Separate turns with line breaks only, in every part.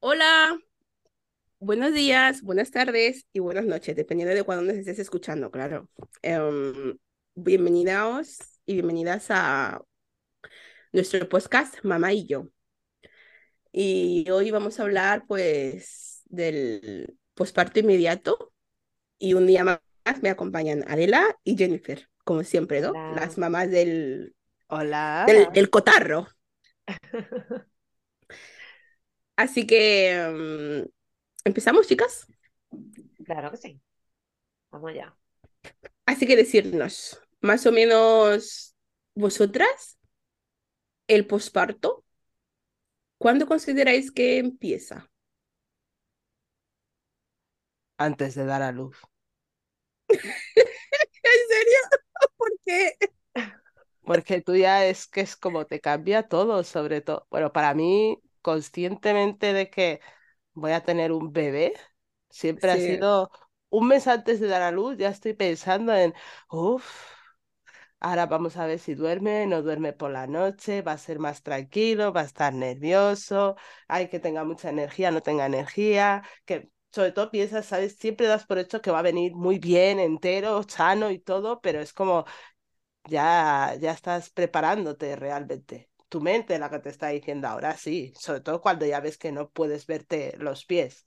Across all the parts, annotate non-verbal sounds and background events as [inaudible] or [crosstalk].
Hola, buenos días, buenas tardes y buenas noches, dependiendo de cuándo nos estés escuchando, claro. Em, bienvenidos y bienvenidas a nuestro podcast Mamá y yo. Y hoy vamos a hablar pues del posparto inmediato y un día más me acompañan Adela y Jennifer, como siempre, ¿no?
Hola.
Las mamás del,
Hola.
del, del cotarro. [laughs] Así que em, empezamos, chicas.
Claro que sí. Vamos allá.
Así que decirnos, más o menos, vosotras, el posparto, ¿cuándo consideráis que empieza?
Antes de dar a luz. [laughs]
¿En serio? ¿Por qué?
Porque tú ya es que es como te cambia todo, sobre todo. Bueno, para mí, conscientemente de que voy a tener un bebé, siempre ha sido un mes antes de dar a luz, ya estoy pensando en, uff, ahora vamos a ver si duerme, no duerme por la noche, va a ser más tranquilo, va a estar nervioso, hay que tenga mucha energía, no tenga energía, que sobre todo piensas, ¿sabes? Siempre das por hecho que va a venir muy bien, entero, sano y todo, pero es como ya, ya estás preparándote realmente. Tu mente es la que te está diciendo ahora sí, sobre todo cuando ya ves que no puedes verte los pies.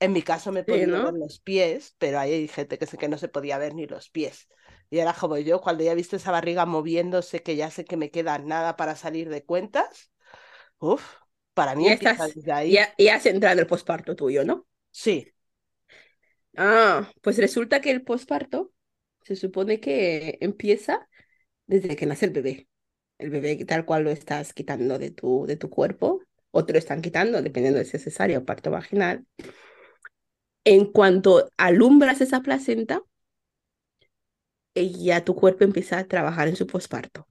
En mi caso me he
Sí,
ver los pies, pero hay gente que sé que no se podía ver ni los pies. Y era como yo, cuando ya he visto esa barriga moviéndose, que ya sé que me queda nada para salir de cuentas, uff, para mí
Ya
empieza
estás,
desde ahí.
ya, ya has entrado el posparto tuyo, ¿no?
Sí,
Ah, pues resulta que el posparto se supone que empieza desde que nace el bebé. El bebé tal cual lo estás quitando de tu, de tu cuerpo, o te lo están quitando, dependiendo de si es cesárea o parto vaginal. En cuanto alumbras esa placenta, eh, ya tu cuerpo empieza a trabajar en su posparto.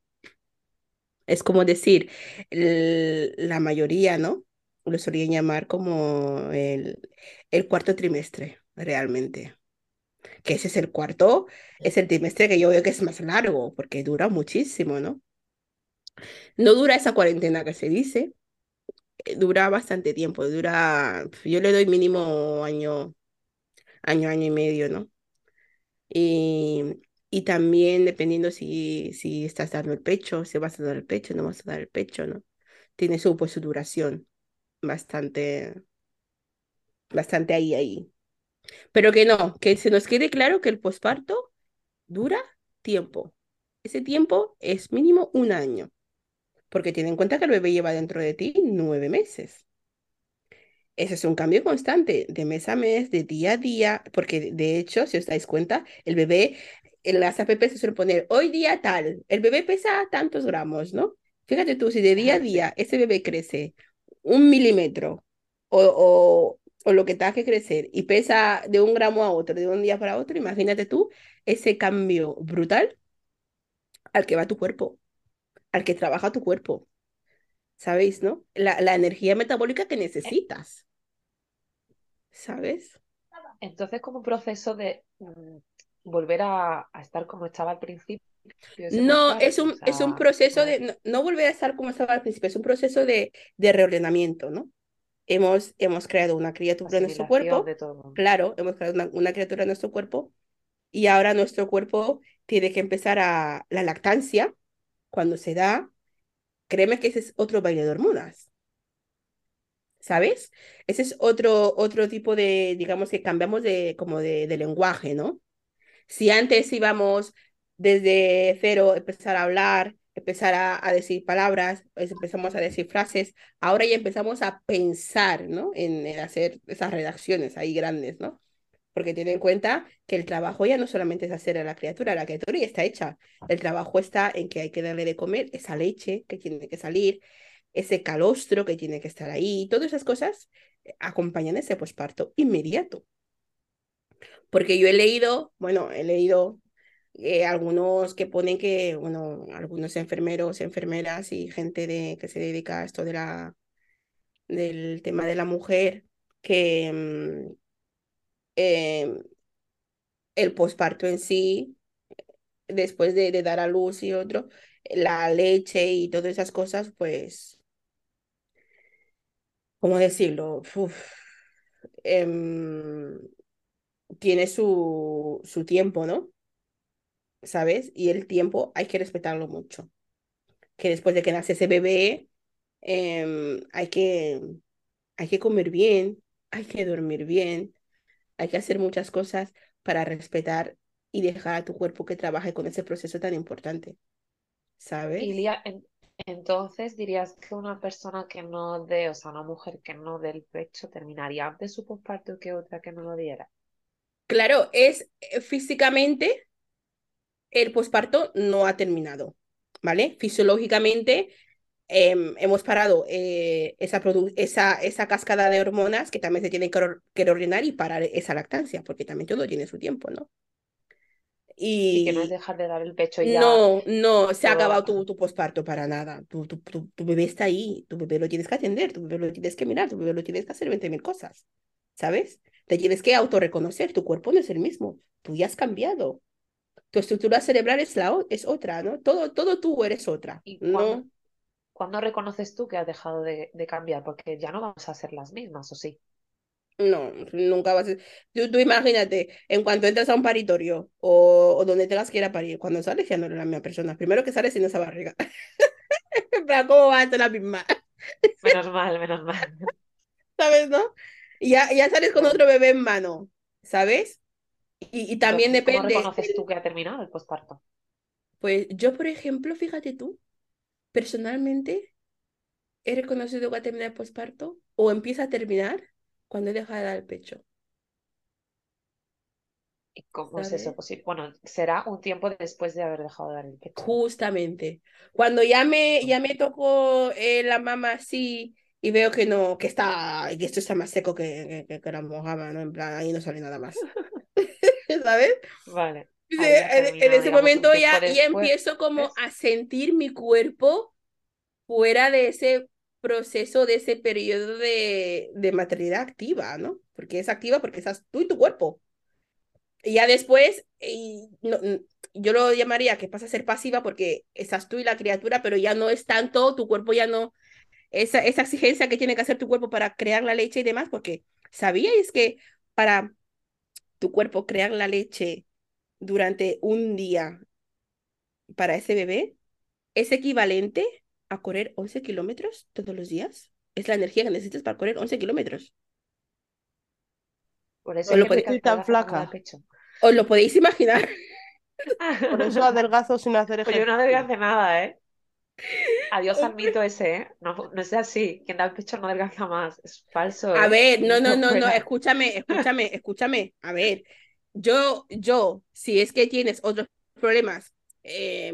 Es como decir, el- la mayoría, ¿no? Lo solían llamar como el, el cuarto trimestre, realmente. Que ese es el cuarto, es el trimestre que yo veo que es más largo, porque dura muchísimo, ¿no? No dura esa cuarentena que se dice, eh, dura bastante tiempo, dura, yo le doy mínimo año, año, año y medio, ¿no? Y, y también dependiendo si, si estás dando el pecho, si vas a dar el pecho, no vas a dar el pecho, ¿no? Tiene su, pues, su duración bastante, bastante ahí, ahí. Pero que no, que se nos quede claro que el posparto dura tiempo. Ese tiempo es mínimo un año, porque ten en cuenta que el bebé lleva dentro de ti nueve meses. Ese es un cambio constante, de mes a mes, de día a día, porque de hecho, si os dais cuenta, el bebé, en las app se suele poner hoy día tal, el bebé pesa tantos gramos, ¿no? Fíjate tú, si de día a día ese bebé crece un milímetro o, o, o lo que tenga que crecer y pesa de un gramo a otro, de un día para otro, imagínate tú ese cambio brutal al que va tu cuerpo, al que trabaja tu cuerpo, ¿sabéis, no? La, la energía metabólica que necesitas, ¿sabes?
Entonces, como proceso de mm, volver a, a estar como estaba al principio ese
No, es un,
o
es un proceso de, no, no volver a estar como estaba al principio, es un proceso de, de reordenamiento, ¿no? Hemos, hemos creado una criatura en nuestro cuerpo,
de todo.
claro, hemos creado una, una criatura en nuestro cuerpo y ahora nuestro cuerpo tiene que empezar a la lactancia, cuando se da, créeme que ese es otro baile de hormonas, ¿sabes? Ese es otro, otro tipo de, digamos que cambiamos de, como de, de lenguaje, ¿no? Si antes íbamos desde cero, empezar a hablar, empezar a, decir palabras, pues empezamos a decir frases, ahora ya empezamos a pensar, ¿no? En, hacer esas redacciones ahí grandes, ¿no? Porque ten en cuenta que el trabajo ya no solamente es hacer a la criatura, la criatura ya está hecha. El trabajo está en que hay que darle de comer esa leche que tiene que salir, ese calostro que tiene que estar ahí, todas esas cosas eh, acompañan ese posparto inmediato. Porque yo he leído, bueno, he leído eh, algunos que ponen que, bueno, algunos enfermeros, enfermeras y gente de, que se dedica a esto de la, del tema de la mujer, que mm, eh, el posparto en sí, después de, dar a luz y otro, la leche y todas esas cosas, pues ¿cómo decirlo? Em, tiene su, su tiempo, ¿no? ¿Sabes? Y el tiempo hay que respetarlo mucho. Que después de que nace ese bebé, em, hay que, hay que comer bien, hay que dormir bien, hay que hacer muchas cosas para respetar y dejar a tu cuerpo que trabaje con ese proceso tan importante. ¿Sabes?
Y Lía, en- entonces dirías que una persona que no dé, o sea, una mujer que no dé el pecho terminaría antes su posparto que otra que no lo diera.
Claro, es eh, físicamente el posparto no ha terminado, ¿vale? Fisiológicamente em, hemos parado eh, esa, esa, esa cascada de hormonas que también se tienen que, or- que ordenar y parar esa lactancia, porque también todo tiene su tiempo, ¿no?
Y que no es dejar de dar el pecho y ya
no, no, se ha
todo.
acabado tu, tu posparto para nada. Tu, tu, tu, tu bebé está ahí, tu bebé lo tienes que atender, tu bebé lo tienes que mirar, tu bebé lo tienes que hacer 20.000 cosas, ¿sabes? Te tienes que autorreconocer, tu cuerpo no es el mismo, tú ya has cambiado. Tu estructura cerebral es, la, es otra, ¿no? Todo, todo tú eres otra,
¿Y cuándo,
¿no?
cuándo reconoces tú que has dejado de, de cambiar? Porque ya no vamos a ser las mismas, ¿o sí?
No, nunca vas a... Tú, tú imagínate, en cuanto entras a un paritorio o, o donde tengas que ir a parir, cuando sales ya no eres la misma persona. Primero que sales sin esa barriga. ¿cómo vas a ser la misma?
Menos mal, menos mal. [laughs]
¿Sabes, no? Y ya, ya sales con otro bebé en mano, ¿sabes? Y, y también
Entonces, ¿cómo
depende,
reconoces tú que ha terminado el posparto?
pues yo, por ejemplo, fíjate tú, personalmente he reconocido que ha terminado el posparto o empieza a terminar cuando he dejado de dar el pecho,
¿Y cómo es eso posible? Bueno, será un tiempo después de haber dejado de dar el pecho.
Justamente. Cuando ya me, ya me tocó eh, la mama así y veo que no, que está, que esto está más seco que, que, que la mojama, ¿no? En plan, ahí no sale nada más. [laughs] ¿Sabes?
Vale, ha
en, ese
digamos,
momento ya, ya empiezo como a sentir mi cuerpo fuera de ese proceso, de ese periodo de, de maternidad activa, ¿no? Porque es activa porque estás tú y tu cuerpo. Y ya después, y no, yo lo llamaría que pasa a ser pasiva porque estás tú y la criatura, pero ya no es tanto, tu cuerpo ya no, esa, esa exigencia que tiene que hacer tu cuerpo para crear la leche y demás, porque ¿sabíais que para tu cuerpo crear la leche durante un día para ese bebé es equivalente a correr 11 kilómetros todos los días? Es la energía que necesitas para correr 11 kilómetros.
Por eso
lo, podéis,
tan flaca.
os lo podéis imaginar. [laughs]
Por eso adelgazo sin hacer
Pues yo no
ejercicio.
adelgacé nada, ¿eh? Adiós al mito ese, ¿eh? No, no es así. Quien da el pecho no adelgaza más. Es falso,
A
¿eh?
ver, no, no, [laughs] no, no, escúchame, escúchame, escúchame. A ver, yo, yo, si es que tienes otros problemas eh,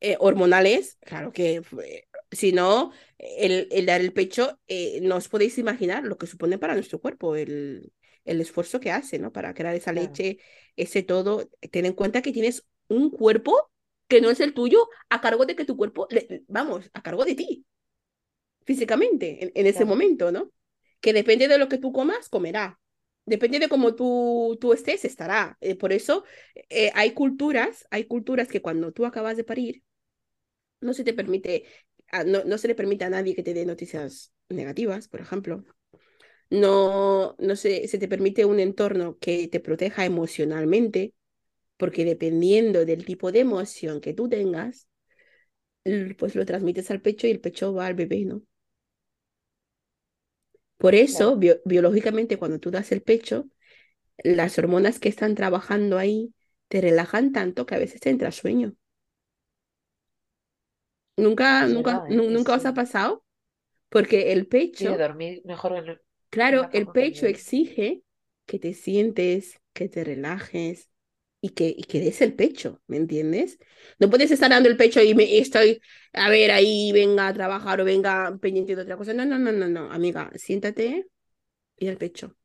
eh, hormonales, claro que eh, si no, el, el dar el pecho, no os podéis imaginar lo que supone para nuestro cuerpo, el, el esfuerzo que hace, ¿no? Para crear esa
Claro.
leche, ese todo. Ten en cuenta que tienes un cuerpo que no es el tuyo, a cargo de que tu cuerpo, le- vamos, a cargo de ti, físicamente, en, en ese
Claro.
momento, ¿no? Que depende de lo que tú comas, comerá. Depende de cómo tú, tú estés, estará. Eh, por eso eh, hay culturas, hay culturas que cuando tú acabas de parir, no se te permite, no, no se le permite a nadie que te dé noticias negativas, por ejemplo. No, no se, se te permite un entorno que te proteja emocionalmente, porque dependiendo del tipo de emoción que tú tengas, pues lo transmites al pecho y el pecho va al bebé, ¿no? Por eso, biológicamente, cuando tú das el pecho, las hormonas que están trabajando ahí te relajan tanto que a veces te entra sueño. Nunca, nunca,
verdad, ¿eh?
nunca os ha
sí.
pasado, porque el
Sí,
pecho,
dormir mejor en, en
claro,
la
el
el
pecho exige que te sientes, que te relajes y que, y que des el pecho, ¿me entiendes? No puedes estar dando el pecho y, me, estoy, a ver, ahí venga a trabajar o venga pendiente de otra cosa. No, no, no, no, no, amiga, siéntate y da el pecho.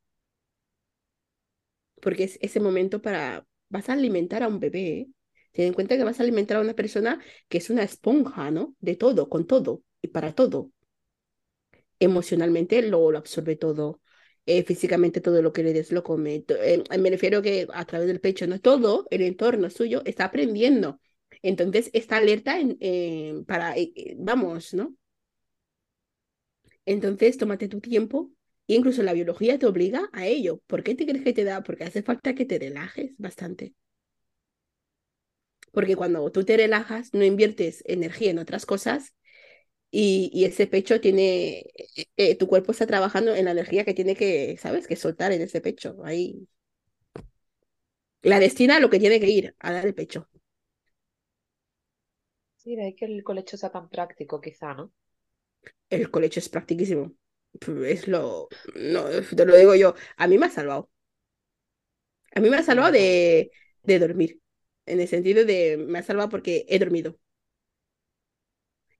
porque es ese momento para, vas a alimentar a un bebé, ¿eh? Ten en cuenta que vas a alimentar a una persona que es una esponja, ¿no? De todo, con todo y para todo. Emocionalmente lo, lo absorbe todo, eh, físicamente todo lo que le des lo come. Eh, me refiero que a través del pecho, ¿no? Todo el entorno suyo está aprendiendo. Entonces está alerta para, eh, vamos, ¿no? Entonces, tómate tu tiempo. Incluso la biología te obliga a ello. ¿Por qué te crees que te da? Porque hace falta que te relajes bastante. Porque cuando tú te relajas, no inviertes energía en otras cosas y, y ese pecho tiene, eh, eh, tu cuerpo está trabajando en la energía que tiene que, ¿sabes? Que soltar en ese pecho. Ahí. La destina a lo que tiene que ir, a dar el pecho.
Sí, de ahí que el colecho sea tan práctico, quizá, ¿no?
El colecho es practicísimo. Es lo, no, te lo digo yo. A mí me ha salvado. A mí me ha salvado de, de dormir. En el sentido de, me ha salvado porque he dormido.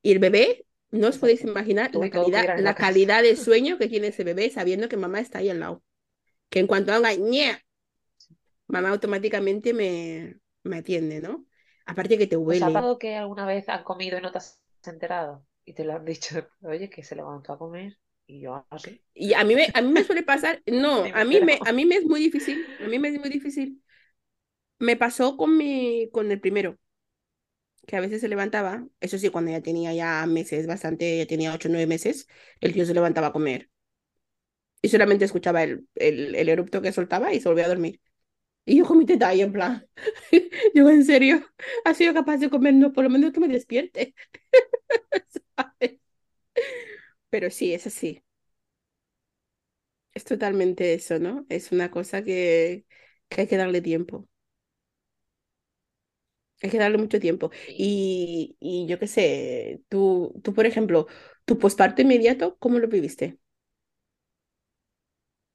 Y el bebé, no os podéis imaginar la calidad, la calidad de sueño que tiene ese bebé sabiendo que mamá está ahí al lado. Que en cuanto haga ñe, mamá automáticamente me, me atiende, ¿no? Aparte que te
¿Os ha
huele.
pasado que alguna vez han comido y no te has enterado? Y te lo han dicho, oye, que se levantó a comer. Y yo así.
Y a mí me, a mí me suele pasar, [laughs] no, a mí me, a mí me es muy difícil, a mí me es muy difícil. Me pasó con mi, con el primero, que a veces se levantaba, eso sí, cuando ya tenía ya meses, bastante, ya tenía ocho o nueve meses, el tío se levantaba a comer. Y solamente escuchaba el, el, el erupto que soltaba y se volvía a dormir. Y yo con mi teta ahí en plan, [laughs] yo en serio, ha sido capaz de comer, no, por lo menos que me despierte. [laughs] Pero sí, es así. Es totalmente eso, ¿no? Es una cosa que, que hay que darle tiempo. Hay que darle mucho tiempo.
Y
Y, yo qué sé, tú, tú, por ejemplo, tu posparto inmediato, ¿cómo lo viviste?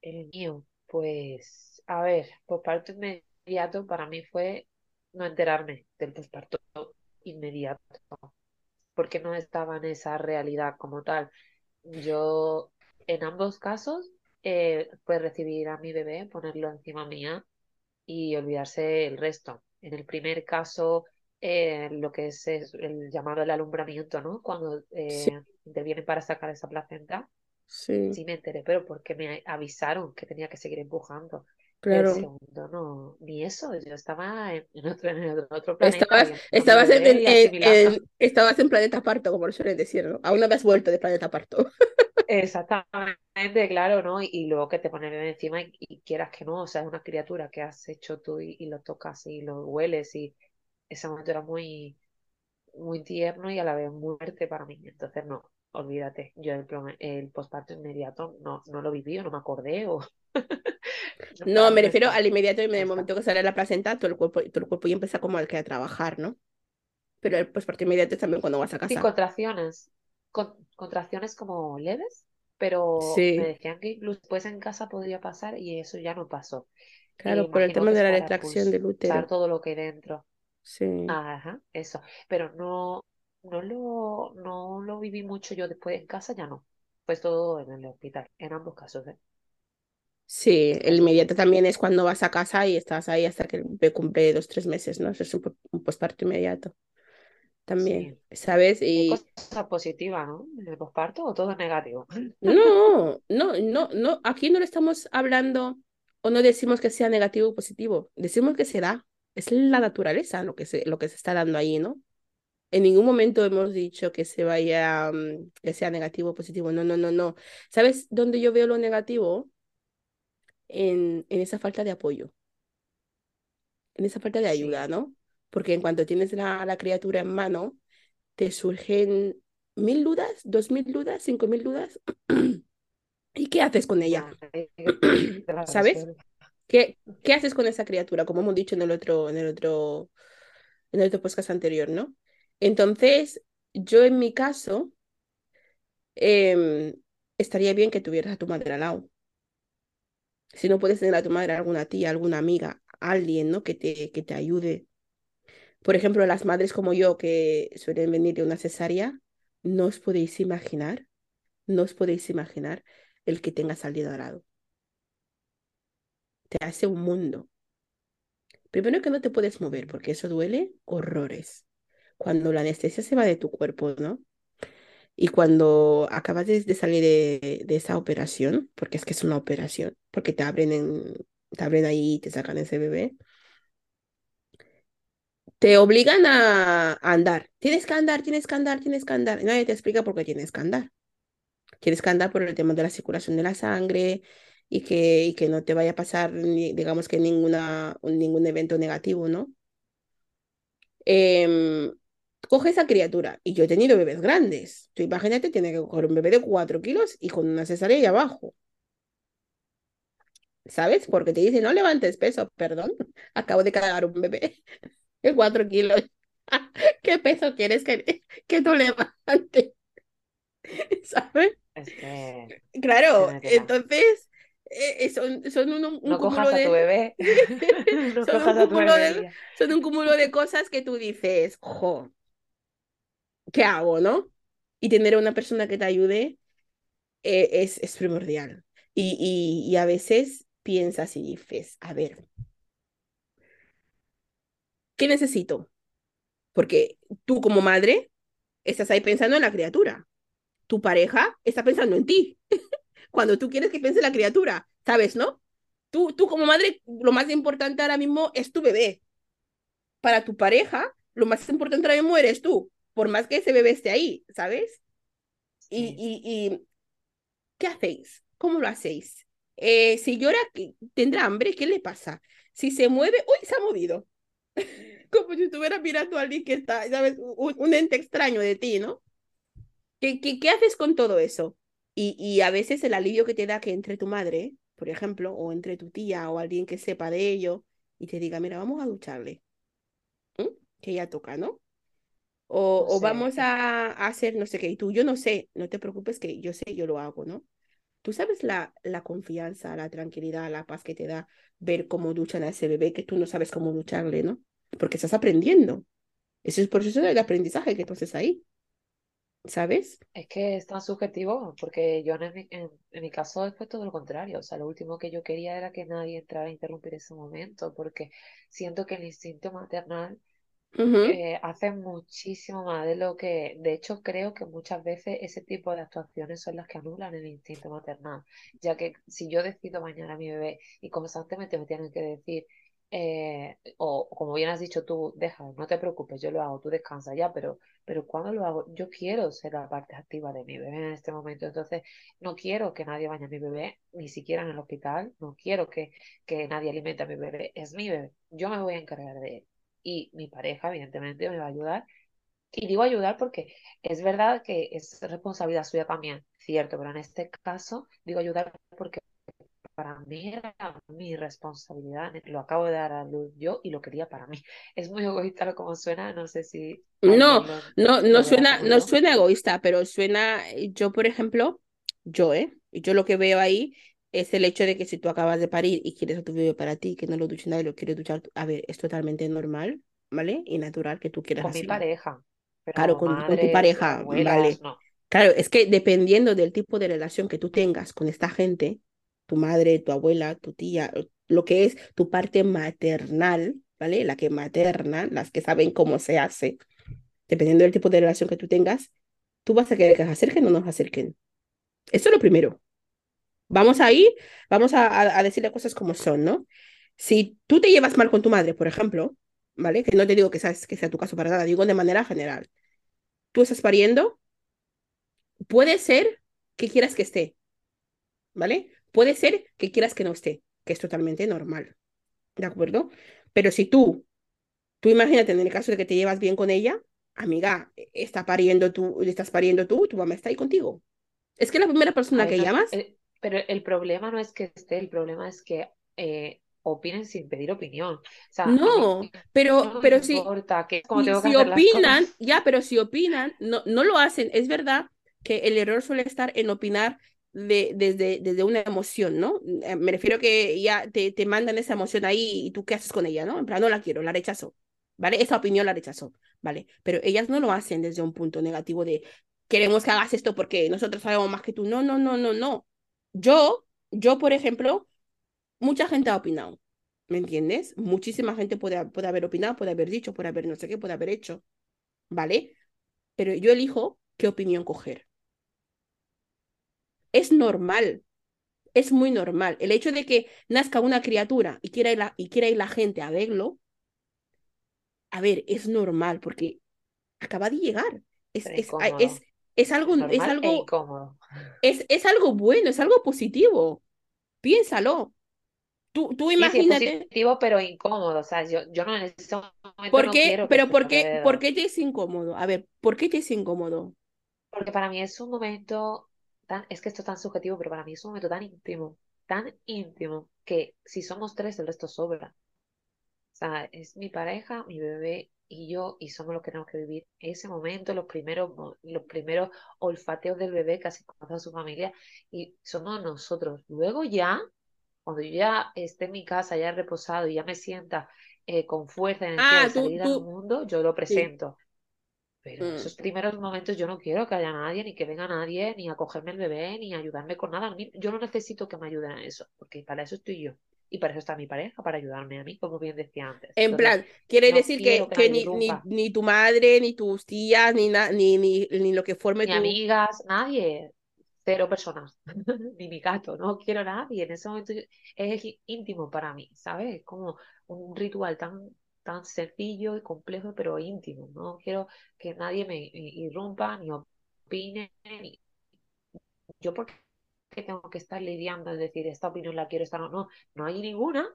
el mío, pues, a ver, posparto inmediato para mí fue no enterarme del posparto inmediato, porque no estaba en esa realidad como tal. Yo, en ambos casos, eh, fue recibir a mi bebé, ponerlo encima mía y olvidarse el resto. En el primer caso, eh, lo que es, es el llamado el alumbramiento, ¿no? Cuando
Sí,
eh, intervienen para sacar esa placenta,
sí,
sí me enteré, pero porque me avisaron que tenía que seguir empujando. El
claro.
segundo no, ni eso, yo estaba en, en otro, en otro, otro planeta
Estabas, estabas en,
asimilando.
en- estabas en planeta parto, como lo suelen decir, ¿no? Aún no habías vuelto de planeta parto. [laughs]
Exactamente, claro, ¿no? Y, y luego que te pone el bebé encima y, y quieras que no, o sea, es una criatura que has hecho tú y, y lo tocas y lo hueles y ese momento era muy, muy tierno y a la vez muy fuerte para mí. Entonces, no, olvídate, yo el, el posparto inmediato no, no lo viví o no me acordé o [laughs] no,
me refiero al inmediato, en
no
el momento que sale la placenta, todo el cuerpo, todo el cuerpo ya empieza como al que a trabajar, ¿no? Pero el posparto inmediato es también cuando vas a casa.
contracciones, con- contracciones como leves, pero me decían que incluso después en casa podría pasar y eso ya no pasó.
Claro, por el tema de la retracción del
pulsar
útero.
todo lo que hay dentro.
Sí.
Ajá, eso. Pero no, no lo, no lo viví mucho yo después en casa, ya no. Pues todo en el hospital, en ambos casos, ¿eh?
Sí, el inmediato también es cuando vas a casa y estás ahí hasta que cumple dos, tres meses, ¿no? Eso es un, un posparto inmediato también,
sí.
¿sabes?
Y cosas positivas, ¿no? En el posparto o todo es negativo. [laughs]
no, no, no, no, aquí no le estamos hablando o no decimos que sea negativo o positivo, decimos que se da, es la naturaleza lo que se, lo que se está dando ahí, ¿no? En ningún momento hemos dicho que se vaya, mm, que sea negativo o positivo, no, no, no, no. ¿Sabes dónde yo veo lo negativo? En, en esa falta de apoyo. en esa falta de ayuda,
Sí,
¿no? Porque en cuanto tienes la, la criatura en mano, te surgen mil dudas, dos mil dudas, cinco mil dudas. [clears throat] ¿Y qué haces con ella? [clears throat] ¿Sabes? ¿Qué, qué haces con esa criatura? Como hemos dicho en el otro, en el otro, en el otro podcast anterior, ¿no? Entonces, yo en mi caso, em, estaría bien que tuvieras a tu madre al lado. Si no puedes tener a tu madre, alguna tía, alguna amiga, alguien, ¿no? Que te, que te ayude Por ejemplo, las madres como yo que suelen venir de una cesárea, no os podéis imaginar, no os podéis imaginar el que tenga salido dorado. Te hace un mundo. Primero que no te puedes mover porque eso duele horrores. Cuando la anestesia se va de tu cuerpo, ¿no? Y cuando acabas de, salir de, de esa operación, porque es que es una operación, porque te abren en, te abren ahí y te sacan ese bebé, te obligan a, andar. Tienes que andar, tienes que andar, tienes que andar. Y nadie te explica por qué tienes que andar. Quieres que andar por el tema de la circulación de la sangre y que, y que no te vaya a pasar, digamos que ninguna, ningún evento negativo, ¿no? Em, coge esa criatura. Y yo he tenido bebés grandes. Tú imagínate, tiene que coger un bebé de 4 kilos y con una cesárea ahí abajo. ¿Sabes? Porque te dice, no levantes peso, perdón. [laughs] Acabo de cargar un bebé [laughs] de 4 kilos. [laughs] ¿Qué peso quieres que, que tú levantes? [laughs] ¿Sabes? Claro, entonces eh, son, son un,
no
cúmulo de...
tu bebé.
son, un cúmulo de... son un cúmulo de cosas que tú dices, jo, ¿qué hago, no? Y tener a una persona que te ayude eh, es, es primordial. Y, y, y a veces piensas y dices, a ver, ¿qué necesito? Porque tú como madre estás ahí pensando en la criatura. Tu pareja está pensando en ti. [laughs] Cuando tú quieres que piense la criatura, ¿sabes, no? Tú, tú como madre, lo más importante ahora mismo es tu bebé. Para tu pareja, lo más importante ahora mismo eres tú, por más que ese bebé esté ahí, ¿sabes? Y, y, y ¿qué hacéis? ¿Cómo lo hacéis? Eh, si llora, tendrá hambre, ¿qué le pasa? Si se mueve, uy, se ha movido. [laughs] Como si estuviera mirando a alguien que está, ¿sabes? Un, ente extraño de ti, ¿no? ¿Qué, qué, qué haces con todo eso? Y, y, a veces el alivio que te da que entre tu madre, por ejemplo, o entre tu tía o alguien que sepa de ello y te diga, mira, vamos a ducharle. Que ya toca, ¿no? O, o vamos a, a, hacer no sé qué. Y tú, yo no sé, no te preocupes que yo sé, yo lo hago, ¿no? Tú sabes la, la confianza, la tranquilidad, la paz que te da ver cómo duchan a ese bebé que tú no sabes cómo ducharle, ¿no? Porque estás aprendiendo. Ese es el proceso del aprendizaje que tú ahí. ¿Sabes?
Es que es tan subjetivo, porque yo en mi, en, mi caso fue todo lo contrario. O sea, lo último que yo quería era que nadie entrara a interrumpir ese momento, porque siento que el instinto maternal eh, hace muchísimo más de lo que, de hecho creo que muchas veces ese tipo de actuaciones son las que anulan el instinto maternal, ya que si yo decido bañar a mi bebé y constantemente me tienen que decir, eh, o como bien has dicho tú, deja, no te preocupes, yo lo hago, tú descansa ya, pero, pero cuando lo hago, yo quiero ser la parte activa de mi bebé en este momento, entonces no quiero que nadie bañe a mi bebé, ni siquiera en el hospital, no quiero que, que nadie alimente a mi bebé, es mi bebé, yo me voy a encargar de él y mi pareja evidentemente me va a ayudar. Y digo ayudar porque es verdad que es responsabilidad suya también, cierto, pero en este caso digo ayudar porque para mí era mi responsabilidad, lo acabo de dar a luz yo y lo quería para mí. [laughs] Es muy egoísta como suena, no sé si...
No, no, no suena, no suena egoísta, pero suena, yo por ejemplo, yo, ¿eh? Yo lo que veo ahí es el hecho de que si tú acabas de parir y quieres a tu bebé para ti, que no lo duche nadie, lo quieres duchar, a ver, es totalmente normal, ¿vale? Y natural que tú quieras
Con mi pareja.
claro, con, tu pareja, ¿vale? Claro, es que dependiendo del tipo de relación que tú tengas con esta gente, tu madre, tu abuela, tu tía, lo que es tu parte maternal, ¿vale? La que materna, las que saben cómo se hace, dependiendo del tipo de relación que tú tengas, tú vas a querer que se acerquen o no se acerquen. Eso es lo primero. Vamos ahí, vamos a, a, decirle cosas como son, ¿no? Si tú te llevas mal con tu madre, por ejemplo, ¿vale? Que no te digo que, sabes, que sea tu caso para nada, digo de manera general. Tú estás pariendo, puede ser que quieras que esté, ¿vale? Puede ser que quieras que no esté, que es totalmente normal, ¿de acuerdo? Pero si tú, tú imagínate en el caso de que te llevas bien con ella, amiga, está pariendo tú, estás pariendo tú, tu mamá está ahí contigo. Es que la primera persona que llamas...
Eh, pero el problema no es que esté, el problema es que eh, opinen sin pedir opinión. O sea,
no, pero,
no
pero si,
que,
si opinan, ya, pero si opinan, no, no lo hacen. Es verdad que el error suele estar en opinar de, desde, desde una emoción, ¿no? Eh, me refiero que ya te, te mandan esa emoción ahí y tú qué haces con ella, ¿no? En plan, no la quiero, la rechazo, ¿vale? Esa opinión la rechazo, ¿vale? Pero ellas no lo hacen desde un punto negativo de queremos que hagas esto porque nosotros sabemos más que tú. No, no, no, no, no. Yo, yo, por ejemplo, mucha gente ha opinado, ¿me entiendes? Muchísima gente puede, puede haber opinado, puede haber dicho, puede haber no sé qué, puede haber hecho, ¿vale? Pero yo elijo qué opinión coger. Es normal, es muy normal. El hecho de que nazca una criatura y quiera ir la, y quiera ir la gente a verlo, a ver, es normal porque acaba de llegar. Es, es, es, es algo, es
e
algo,
incómodo.
es, es algo bueno, es algo positivo. Piénsalo. Tú, tú
Sí, sí, es
imagínate,
positivo, pero incómodo. O sea, yo, yo no en ese momento
¿por qué? Pero ¿por qué, por qué te es incómodo? A ver, ¿por qué te es incómodo?
Porque para mí es un momento tan, es que esto es tan subjetivo, pero para mí es un momento tan íntimo, tan íntimo, que si somos tres, el resto sobra. O sea, es mi pareja, mi bebé y yo, y somos los que tenemos que vivir ese momento, los primeros, los primeros olfateos del bebé, casi conoce a su familia, y somos nosotros. Luego ya, cuando yo ya esté en mi casa, ya reposado y ya me sienta eh, con fuerza, energía de
Ah, tú,
salir al
tú,
mundo, yo lo
sí.
presento. Pero
Mm.
esos primeros momentos yo no quiero que haya nadie, ni que venga nadie, ni a cogerme el bebé, ni a ayudarme con nada. Yo no necesito que me ayuden a eso, porque para eso estoy yo. Y para eso está mi pareja, para ayudarme a mí, como bien decía antes.
En
Entonces,
plan, quiere
no
decir que,
que
ni, ni, tu madre, ni tus tías, ni, na- ni, ni, ni lo que forme
Ni
tu...
amigas, nadie. Cero personas. [laughs] Ni mi gato, no quiero a nadie. En ese momento es íntimo para mí, ¿sabes? Es como un ritual tan, tan sencillo y complejo, pero íntimo. No quiero que nadie me irrumpa, ni opine, ni yo porque tengo que estar lidiando, es decir, esta opinión la quiero, esta no, no, no hay ninguna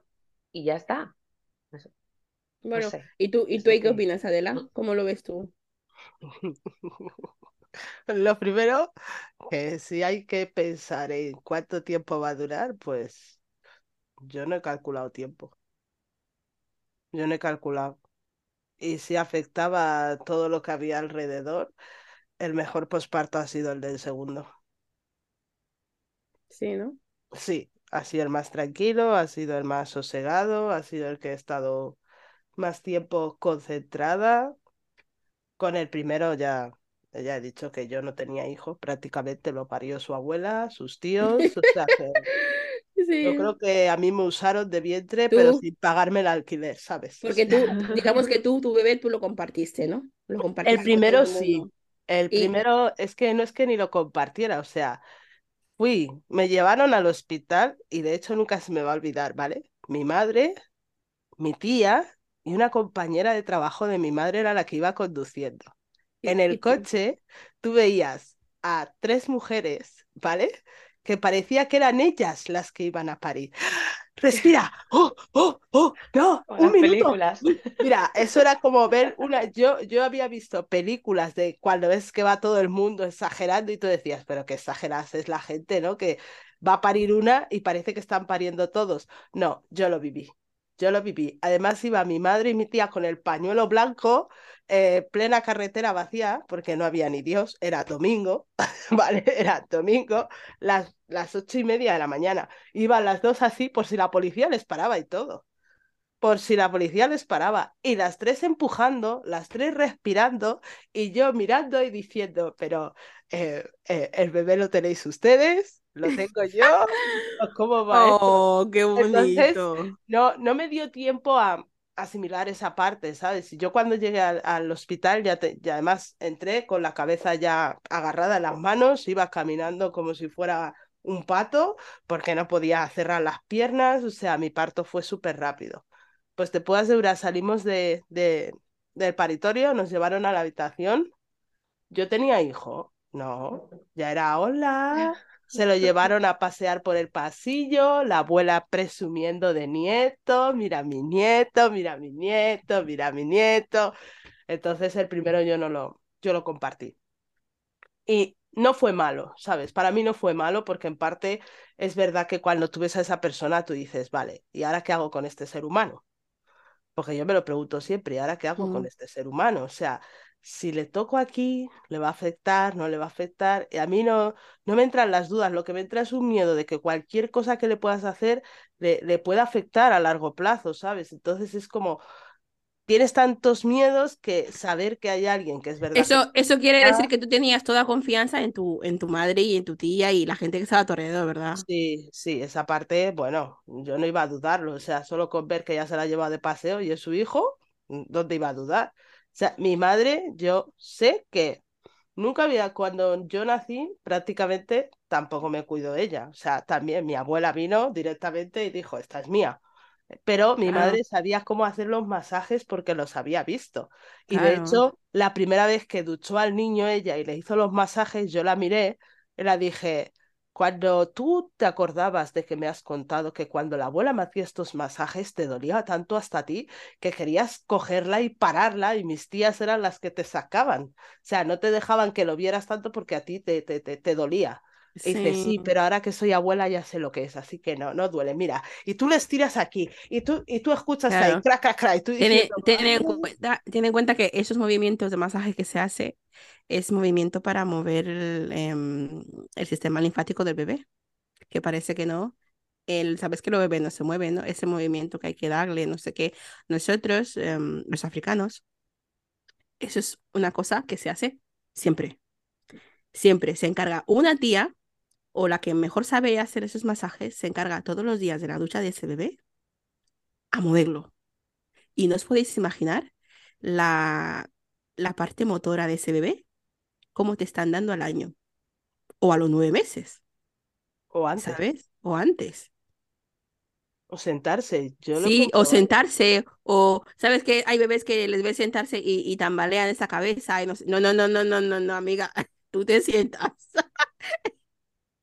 y ya está.
Bueno,
sé,
¿y tú, y tú qué
que...
opinas, Adela?
no.
¿Cómo lo ves tú? [laughs]
Lo primero, que si hay que pensar en cuánto tiempo va a durar, pues yo no he calculado tiempo. Yo no he calculado. Y si afectaba a todo lo que había alrededor, el mejor posparto ha sido el del segundo.
Sí, ¿no?
Sí, ha sido el más tranquilo, ha sido el más sosegado, ha sido el que he estado más tiempo concentrada. Con el primero ya, ya he dicho que yo no tenía hijos, prácticamente lo parió su abuela, sus tíos, o sea que [laughs] yo
Sí,
creo que a mí me usaron de vientre, pero sin pagarme el alquiler, ¿sabes?
Porque tú, [laughs] digamos que tú, tu bebé, tú lo compartiste, ¿no? Lo
el
compartiste
primero sí, el
Y,
primero es que no es que ni lo compartiera, o sea, fui, me llevaron al hospital y de hecho nunca se me va a olvidar, ¿vale? Mi madre, mi tía y una compañera de trabajo de mi madre era la que iba conduciendo. [laughs] En el coche tú veías a tres mujeres, ¿vale? Que parecía que eran ellas las que iban a parir. Respira. ¡Oh, oh, oh! ¡No! ¡Un minuto!
películas. [laughs]
Mira, eso era como ver una. Yo, yo había visto películas de cuando ves que va todo el mundo exagerando y tú decías, pero qué exageras es la gente, ¿no? Que va a parir una y parece que están pariendo todos. No, yo lo viví. Yo lo viví. Además iba mi madre y mi tía con el pañuelo blanco, eh, plena carretera vacía, porque no había ni Dios, era domingo, [laughs] ¿vale? Era domingo, las, las ocho y media de la mañana. Iban las dos así por si la policía les paraba y todo por si la policía les paraba. Y las tres empujando, las tres respirando, y yo mirando y diciendo, pero eh, eh, el bebé lo tenéis ustedes, lo tengo yo, ¿o [laughs] ¿cómo va esto?
Oh, qué
Entonces,
bonito.
no, no me dio tiempo a asimilar esa parte, ¿sabes? Yo cuando llegué al, al hospital ya, te- ya además entré con la cabeza ya agarrada en las manos, iba caminando como si fuera un pato, porque no podía cerrar las piernas, o sea, mi parto fue súper rápido. Pues te puedo asegurar, salimos de, de, del paritorio, nos llevaron a la habitación. Yo tenía hijo, no, ya era hola. Se lo llevaron a pasear por el pasillo, la abuela presumiendo de nieto, mira mi nieto, mira mi nieto, mira mi nieto. Entonces el primero yo no lo, yo lo compartí. Y no fue malo, ¿sabes? Para mí no fue malo porque en parte es verdad que cuando tú ves a esa persona tú dices, vale, ¿y ahora qué hago con este ser humano? Porque yo me lo pregunto siempre, ¿y ahora qué hago con
Mm.
este ser humano? O sea, si le toco aquí, ¿le va a afectar? ¿No le va a afectar? Y a mí no, no me entran las dudas, lo que me entra es un miedo de que cualquier cosa que le puedas hacer le, le pueda afectar a largo plazo, ¿sabes? Entonces es como, tienes tantos miedos que saber que hay alguien que es verdad
Eso, eso quiere decir que tú tenías toda confianza en tu, en tu madre y en tu tía y la gente que estaba a tu alrededor, ¿verdad?
Sí, sí, esa parte, bueno, yo no iba a dudarlo, o sea, solo con ver que ya se la lleva de paseo y es su hijo, ¿dónde iba a dudar? O sea, mi madre, yo sé que nunca había, cuando yo nací, prácticamente tampoco me cuidó ella, o sea, también mi abuela vino directamente y dijo, esta es mía. Pero mi
Claro,
madre sabía cómo hacer los masajes porque los había visto. Y de hecho, la primera vez que duchó al niño ella y le hizo los masajes, yo la miré y la dije, cuando tú te acordabas de que me has contado que cuando la abuela me hacía estos masajes te dolía tanto hasta ti que querías cogerla y pararla y mis tías eran las que te sacaban. O sea, no te dejaban que lo vieras tanto porque a ti te, te, te, te dolía. Y dice,
Sí,
sí, pero ahora que soy abuela ya sé lo que es, así que no, no duele. Mira, y tú les tiras aquí, y tú, y tú escuchas ahí,
claro.
crack, crack, crack, y tú
Tiene, en cuenta, ten en cuenta que esos movimientos de masaje que se hace es movimiento para mover el, em, el sistema linfático del bebé, que parece que no. El, sabes que los bebés no se mueven, ¿no? Ese movimiento que hay que darle, no sé qué. Nosotros, em, los africanos, eso es una cosa que se hace siempre. Siempre se encarga una tía o la que mejor sabe hacer esos masajes, se encarga todos los días de la ducha de ese bebé a moverlo. Y no os podéis imaginar la, la parte motora de ese bebé, cómo te están dando al año o a los nueve meses,
o antes,
¿sabes? O antes.
o sentarse, yo lo
Sí, o sentarse, o sabes que hay bebés que les ves sentarse y, y tambalean esa cabeza y No, no, no, no, no, no, no, amiga, [laughs] tú te sientas. [laughs]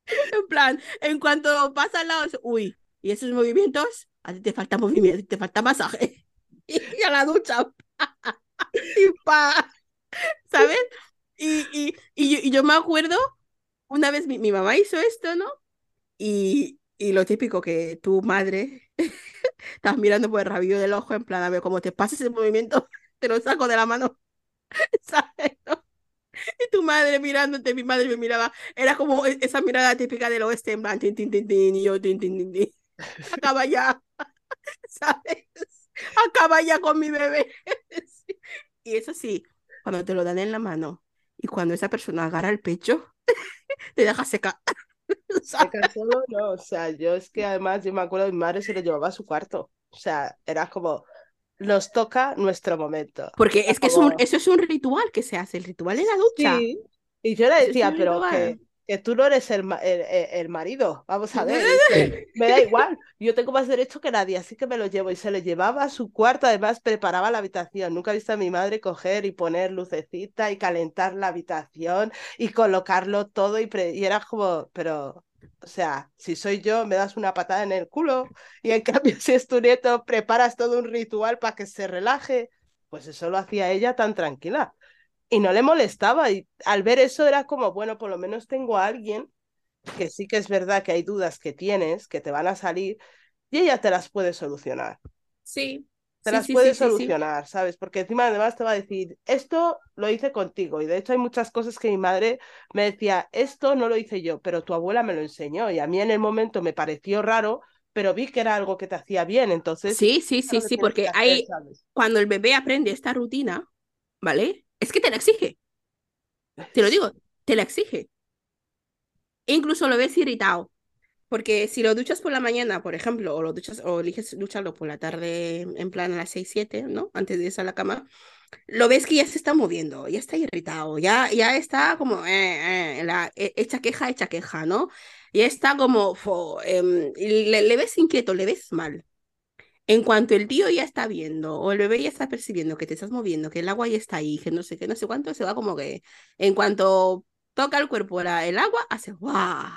[laughs] En plan, en cuanto pasa al lado, uy, y esos movimientos, a ti te falta movimiento, te falta masaje. [laughs] Y a la ducha, [laughs] y pa, ¿sabes? Y, y, y, yo, y yo me acuerdo, una vez mi, mi mamá hizo esto, ¿no? Y, y lo típico que tu madre estás mirando por el rabillo del ojo, en plan, a ver, como te pases el movimiento, te lo saco de la mano, ¿sabes? ¿no? [laughs] Y tu madre mirándote, mi madre me miraba, era como e- esa mirada típica del oeste, en plan, tin, tin, tin, tin, y yo, tin, tin, tin, tin. [laughs] Acaba ya, [laughs] ¿sabes? Acaba ya con mi bebé. Y eso sí, cuando te lo dan en la mano y cuando esa persona agarra el pecho, te deja seca.
Seca solo, no, o sea, yo es que además, yo me acuerdo, mi madre se lo llevaba a su cuarto, o sea, era como, nos toca nuestro momento.
Porque es que es un, eso es un ritual que se hace, el ritual de la ducha.
sí, y yo le decía, pero que, que tú no eres el, el, el- marido, vamos a ver, [laughs] dice, me da igual, yo tengo más derecho que nadie, así que me lo llevo, y se lo llevaba a su cuarto, además preparaba la habitación, nunca he visto a mi madre coger y poner lucecita y calentar la habitación y colocarlo todo, y, pre- y era como, pero... O sea, si soy yo, me das una patada en el culo y en [laughs] cambio si es tu nieto, preparas todo un ritual para que se relaje. Pues eso lo hacía ella tan tranquila y no le molestaba. Y al ver eso era como, bueno, por lo menos tengo a alguien que sí que es verdad que hay dudas que tienes, que te van a salir y ella te las puede solucionar.
Sí,
Te
sí,
las
sí,
puede
sí,
solucionar, ¿sabes? Porque encima además te va a decir, esto lo hice contigo. Y de hecho hay muchas cosas que mi madre me decía, esto no lo hice yo, pero tu abuela me lo enseñó. Y a mí en el momento me pareció raro, pero vi que era algo que te hacía bien. Entonces,
Sí, sí, sí, sí, porque
hacer,
hay,
¿sabes?
cuando el bebé aprende esta rutina, ¿vale? Es que te la exige, te lo digo, te la exige. E incluso lo ves irritado, porque si lo duchas por la mañana, por ejemplo, o lo duchas, o eliges ducharlo por la tarde, en plan a las 6, 7, ¿no? Antes de irse a la cama, lo ves que ya se está moviendo, ya está irritado, ya, ya está como, eh, eh, la, eh, hecha queja, hecha queja, ¿no? Ya está como, fo, em, le, le ves inquieto, le ves mal. En cuanto el tío ya está viendo o el bebé ya está percibiendo que te estás moviendo, que el agua ya está ahí, que no sé qué, no sé cuánto, se va como que en cuanto toca el cuerpo la- el agua, hace ¡guau!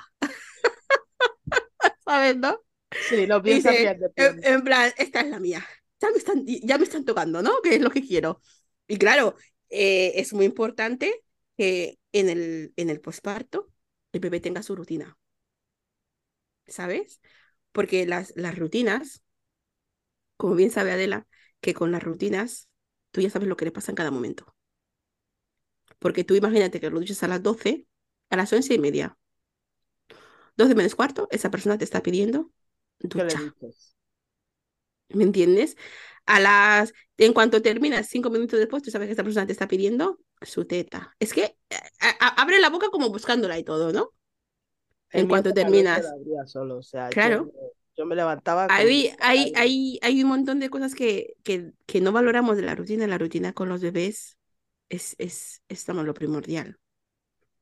¿Sabes, no?
Sí, lo piensa de
en, en plan, esta es la mía. Ya me están, ya me están tocando, ¿no? Que es lo que quiero. Y claro, eh, es muy importante que en el, en el posparto el bebé tenga su rutina, ¿sabes? Porque las, las rutinas como bien sabe Adela, que con las rutinas tú ya sabes lo que le pasa en cada momento. Porque tú imagínate que lo duches a las 12, a las once y media, 12 menos cuarto, esa persona te está pidiendo
¿Qué le
ducha. ¿Me entiendes? A las, en cuanto terminas, cinco minutos después, tú sabes que esta persona te está pidiendo su teta. Es que eh, a- a- abre la boca como buscándola y todo, ¿no?
En
En cuanto terminas.
solo, o sea, yo,
Claro.
me- yo me levantaba
Hay, hay, hay, hay un montón de cosas que, que, que no valoramos de la rutina. La rutina con los bebés es, es, es como lo primordial.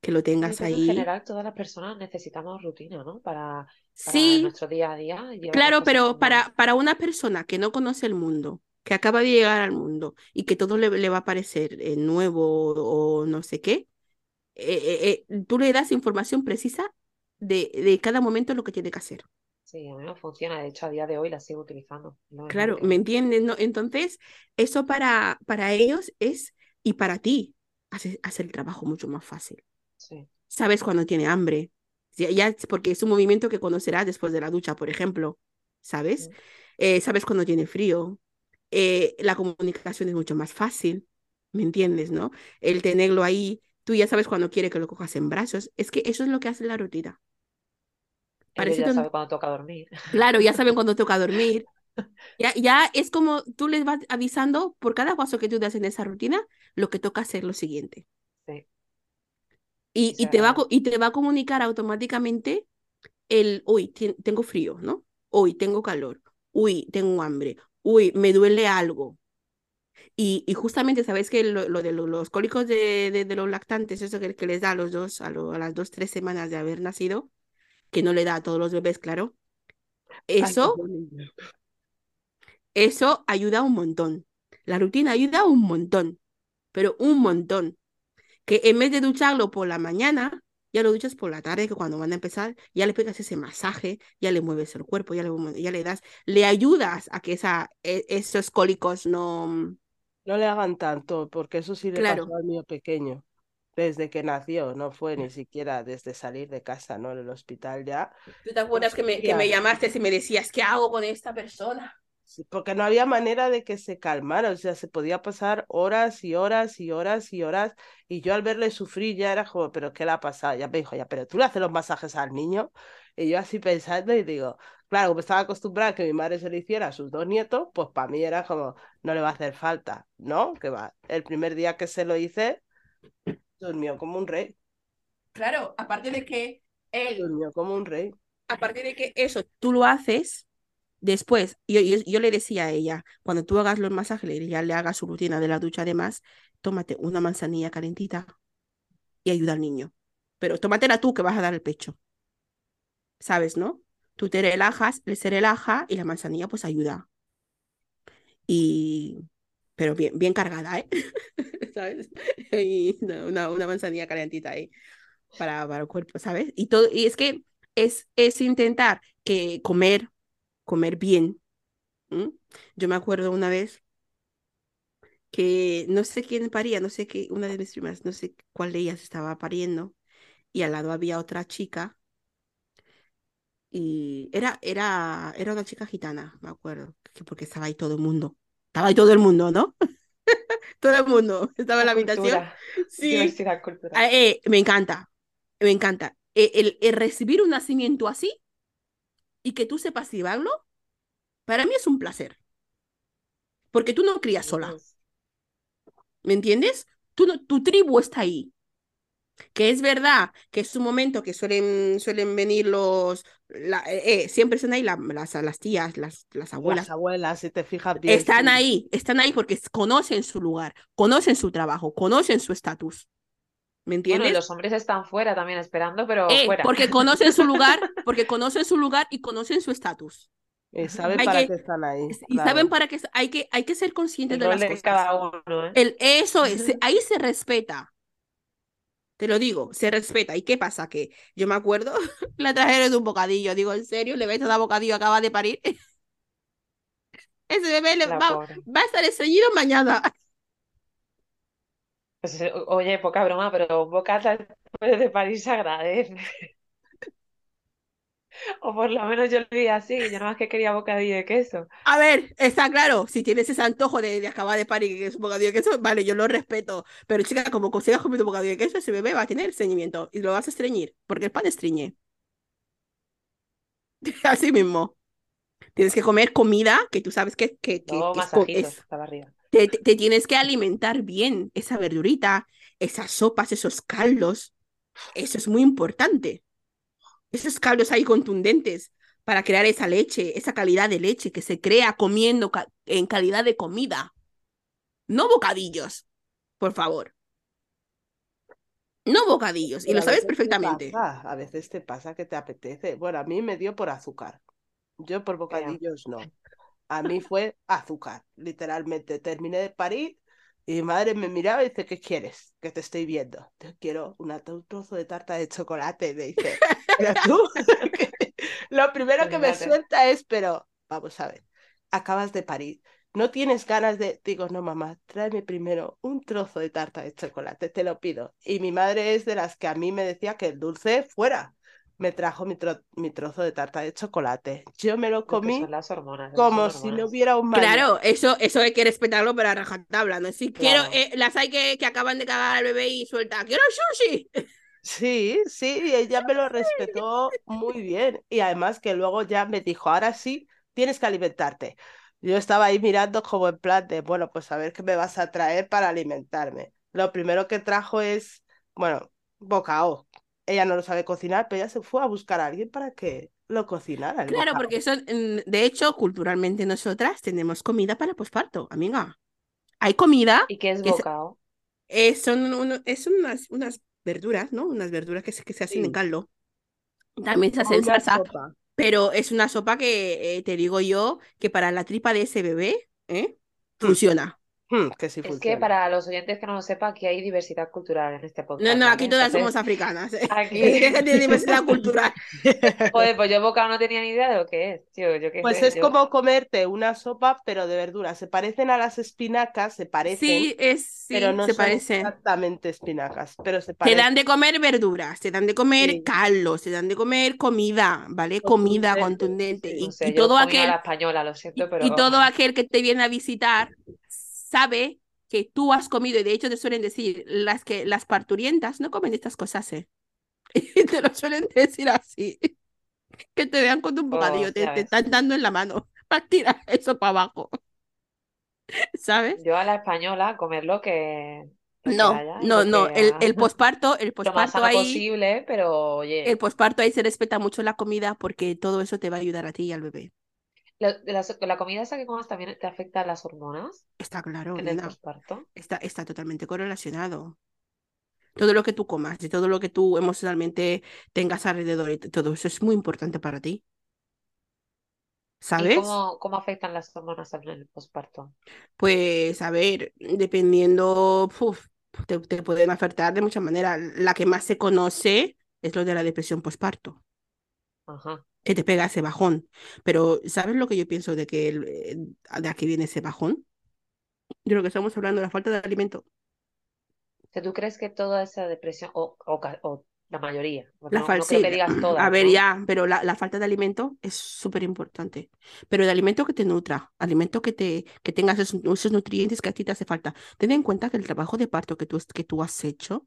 Que lo tengas
creo que en
ahí.
general todas las personas necesitamos rutina, ¿no? Para, para
Sí,
nuestro día a día
claro, pero para, para una persona que no conoce el mundo, que acaba de llegar al mundo y que todo le, le va a parecer eh, nuevo o no sé qué, eh, eh, eh, tú le das información precisa de, de cada momento lo que tiene que hacer.
Sí, a mí me funciona. De hecho, a día de hoy la sigo utilizando.
Claro. ¿me entiendes? ¿no? Entonces, eso para, para ellos es, y para ti, hace, hace el trabajo mucho más fácil.
Sí.
Sabes cuando tiene hambre, ya, porque es un movimiento que conocerás después de la ducha, por ejemplo, ¿sabes? Eh, sabes cuando tiene frío, eh, la comunicación es mucho más fácil, ¿me entiendes, no? El tenerlo ahí, tú ya sabes cuando quiere que lo cojas en brazos, es que eso es lo que hace la rutina. Parece
ya saben cuándo toca dormir.
Claro, ya saben cuándo toca dormir. [laughs] Ya, ya es como tú les vas avisando por cada paso que tú das en esa rutina, lo que toca hacer lo siguiente.
Sí,
Y, te va, y te va a comunicar automáticamente el, uy, tengo frío, ¿no? Uy, tengo calor. Uy, tengo hambre. Uy, me duele algo. Y, y justamente, ¿sabes que lo, lo de lo- los cólicos de, de, de los lactantes, eso que, que les da a los dos, a, lo- a las dos, tres semanas de haber nacido, que no le da a todos los bebés, claro, eso, eso ayuda un montón. La rutina ayuda un montón, pero un montón. Que en vez de ducharlo por la mañana, ya lo duchas por la tarde, que cuando van a empezar, ya le pegas ese masaje, ya le mueves el cuerpo, ya le, ya le das, le ayudas a que esa, e- esos cólicos no...
No le hagan tanto, porque eso sí le pasó
Claro,
al mío pequeño. Desde que nació, no fue ni siquiera desde salir de casa, ¿no? En el hospital ya.
¿tú te
Pues
acuerdas que me, que me llamaste y me decías, ¿qué hago con esta persona?
Porque no había manera de que se calmara, o sea, se podía pasar horas y horas y horas y horas, y yo al verle sufrir ya era como, pero ¿qué le ha pasado? Ya me dijo, ya, pero tú le haces los masajes al niño, y yo así pensando y digo, claro, como estaba acostumbrada a que mi madre se lo hiciera a sus dos nietos, pues para mí era como, no le va a hacer falta, ¿no? Que va, el primer día que se lo hice, durmió como un rey,
Claro, aparte de que [laughs] él,
durmió como un rey.
aparte de que eso tú lo haces, después, yo, yo, yo le decía a ella, cuando tú hagas los masajes, le- ya le hagas su rutina de la ducha además, tómate una manzanilla calentita y ayuda al niño. Pero tómatela tú que vas a dar el pecho, ¿sabes, no? Tú te relajas, él se relaja y la manzanilla pues ayuda. Y... Pero bien, bien cargada, ¿eh? [laughs] ¿Sabes? Una, una manzanilla calentita ahí para, para el cuerpo, ¿sabes? Y todo, y es que es, es intentar que comer, comer bien. Yo me acuerdo una vez que no sé quién paría, no sé qué, una de mis primas, no sé cuál de ellas estaba pariendo, y al lado había otra chica, y era, era, era una chica gitana, me acuerdo, que porque estaba ahí todo el mundo. Estaba ahí todo el mundo, ¿no? [laughs] Todo el mundo estaba en la habitación. Sí. Ah, eh, me encanta, me encanta. Eh, El, el recibir un nacimiento así y que tú sepas llevarlo, para mí es un placer, porque tú no crías sola, ¿me entiendes? Tú no- tu tribu está ahí. Que es verdad que es un momento que suelen, suelen venir los, la- eh, eh, siempre están ahí la- las, las tías, las, las abuelas.
Las abuelas, si te fijas bien,
Están ahí, están ahí porque conocen su lugar, conocen su trabajo, conocen su estatus. ¿Me
Bueno,
entiendes?
los hombres están fuera también esperando, pero
Eh,
fuera.
porque conocen su lugar, porque conocen su lugar y conocen su estatus.
Y saben
Hay
para
que-
qué están ahí,
Y
claro.
saben para qué hay que, hay que ser conscientes
El
de las cosas.
cada uno, ¿eh?
El, eso es, ahí se respeta. Te lo digo, se respeta. ¿Y qué pasa? Que yo me acuerdo, [laughs] la trajeron de un bocadillo. Digo, ¿en serio? ¿Le vais a dar bocadillo? Acaba de parir. [laughs] Ese bebé le va, va a estar estreñido mañana.
Pues, eh, oye, poca broma, pero un bocata después de París se agradece. [laughs] O por lo menos yo lo vi así, yo nada más que quería bocadillo de queso.
A ver, está claro, si tienes ese antojo de, de acabar de parir, que es un bocadillo de queso, vale, yo lo respeto. Pero chica, como consigas comer un bocadillo de queso, ese bebé va a tener estreñimiento y lo vas a estreñir, porque el pan estreñe. [laughs] Así mismo. Tienes que comer comida que tú sabes que, que, que es
masajitos,
es-
estaba arriba.
Te, te- te tienes que alimentar bien, esa verdurita, esas sopas, esos caldos. Eso es muy importante. Esos caldos ahí contundentes para crear esa leche, esa calidad de leche que se crea comiendo ca- en calidad de comida. No bocadillos, por favor. No bocadillos, y
Pero
lo sabes perfectamente.
pasa, a veces te pasa que te apetece. Bueno, a mí me dio por azúcar. Yo por bocadillos no. A mí fue azúcar, literalmente. Terminé de parir y mi madre me miraba y dice, ¿qué quieres? Que te estoy viendo. Yo quiero una- un trozo de tarta de chocolate. Me dice, pero tú, [laughs] lo primero que me suelta es, pero vamos a ver, acabas de parir. No tienes ganas de, digo, no, mamá, tráeme primero un trozo de tarta de chocolate, te lo pido. Y mi madre es de las que a mí me decía que el dulce fuera. Me trajo mi, tro- mi trozo de tarta de chocolate. Yo me lo
Es que
comí
son las hormonas, esas
como si no hubiera un mañana.
Claro, eso, eso hay que respetarlo, pero a rajatabla, ¿no? Si quiero, eh, las hay que, que acaban de cagar al bebé y suelta, quiero sushi.
Sí, sí, y ella me lo [laughs] respetó muy bien. Y además que luego ya me dijo, ahora sí, tienes que alimentarte. Yo estaba ahí mirando como en plan de, bueno, pues a ver qué me vas a traer para alimentarme. Lo primero que trajo es, bueno, bocao. Ella no lo sabe cocinar, pero ella se fue a buscar a alguien para que lo cocinara
Claro, porque eso, mm, de hecho, culturalmente nosotras tenemos comida para posparto, amiga. Hay comida
¿Y qué es
que
bocao?
eh, son, uno- es unas, unas verduras, ¿no? Unas verduras que se, que se hacen en caldo. También se
Como
hace en
una
salsa,
sopa.
pero es una sopa que eh, te digo yo que para la tripa de ese bebé, ¿eh?
Hmm.
Funciona.
Hmm, que sí
Es que para los oyentes que no lo sepan, aquí hay diversidad cultural en este
No,
podcast,
no, aquí
¿vale?
todas
Entonces,
somos africanas. ¿eh? [laughs]
aquí-
Es que tiene diversidad cultural. [laughs]
joder, pues yo bocao no tenía ni idea de lo que es, tío, yo qué
Pues
sé,
es
yo-
como comerte una sopa, pero de verduras. Se parecen a las espinacas, se parecen,
Sí, es, sí,
pero no
se
son
parece.
exactamente espinacas, pero se
Te
parecen.
dan de comer verduras, te dan de comer
Sí.
caldos, te dan de comer comida, ¿vale? Comida
Contundente,
contundente.
sí.
Y,
no sé,
y
yo
todo aquel,
la española, lo
y,
siento,
y todo aquel que te viene a visitar sabe que tú has comido, y de hecho te suelen decir, las que las parturientas no comen estas cosas, ¿eh? Y [laughs] te lo suelen decir así. Que te vean con un bocadillo,
Pues,
te, te están dando en la mano [laughs] para tirar eso para abajo. ¿Sabes?
yo a la española comer lo que, lo que
No,
haya
no, no.
que
El, el posparto, el posparto ahí.
posible, pero oye,
El posparto ahí se respeta mucho la comida porque todo eso te va a ayudar a ti y al bebé.
La, la, la comida esa que comas también te afecta a las hormonas
Está claro,
en el posparto.
Está, está totalmente correlacionado. Todo lo que tú comas y todo lo que tú emocionalmente tengas alrededor, y todo eso es muy importante para ti.
¿Y
¿Sabes?
cómo, cómo afectan las hormonas en el posparto?
Pues a ver, dependiendo, uf, te, te pueden afectar de muchas maneras. La que más se conoce es lo de la depresión posparto.
Ajá.
Que te pega ese bajón. Pero ¿sabes lo que yo pienso de que el- eh, de aquí viene ese bajón? De lo que estamos hablando, la falta de alimento.
¿tú crees que toda esa depresión, o, o, ca- o la mayoría,
La
no,
fal-
no creo
sí,
que digas
a ver,
¿no?
ya, pero la, la falta de alimento es súper importante. Pero de alimento que te nutra, alimento que te que tengas esos, esos nutrientes que a ti te hace falta. Ten en cuenta que el trabajo de parto que tú, que tú has hecho,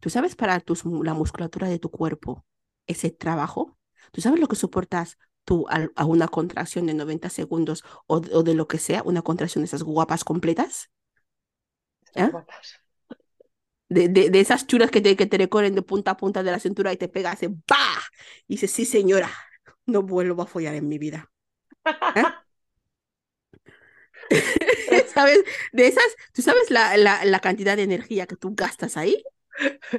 tú sabes para tus, la musculatura de tu cuerpo, ese trabajo, tú sabes lo que soportas tú al- a, una contracción de 90 segundos o, o de lo que sea, una contracción de esas guapas completas, ¿eh?
guapas.
de, de, de esas churas que te, que te recorren de punta a punta de la cintura y te pegas, hace ¡bah! Y dices, sí, señora, no vuelvo a follar en mi vida. [laughs] ¿Sabes? De esas, ¿tú sabes la, la, la cantidad de energía que tú gastas ahí?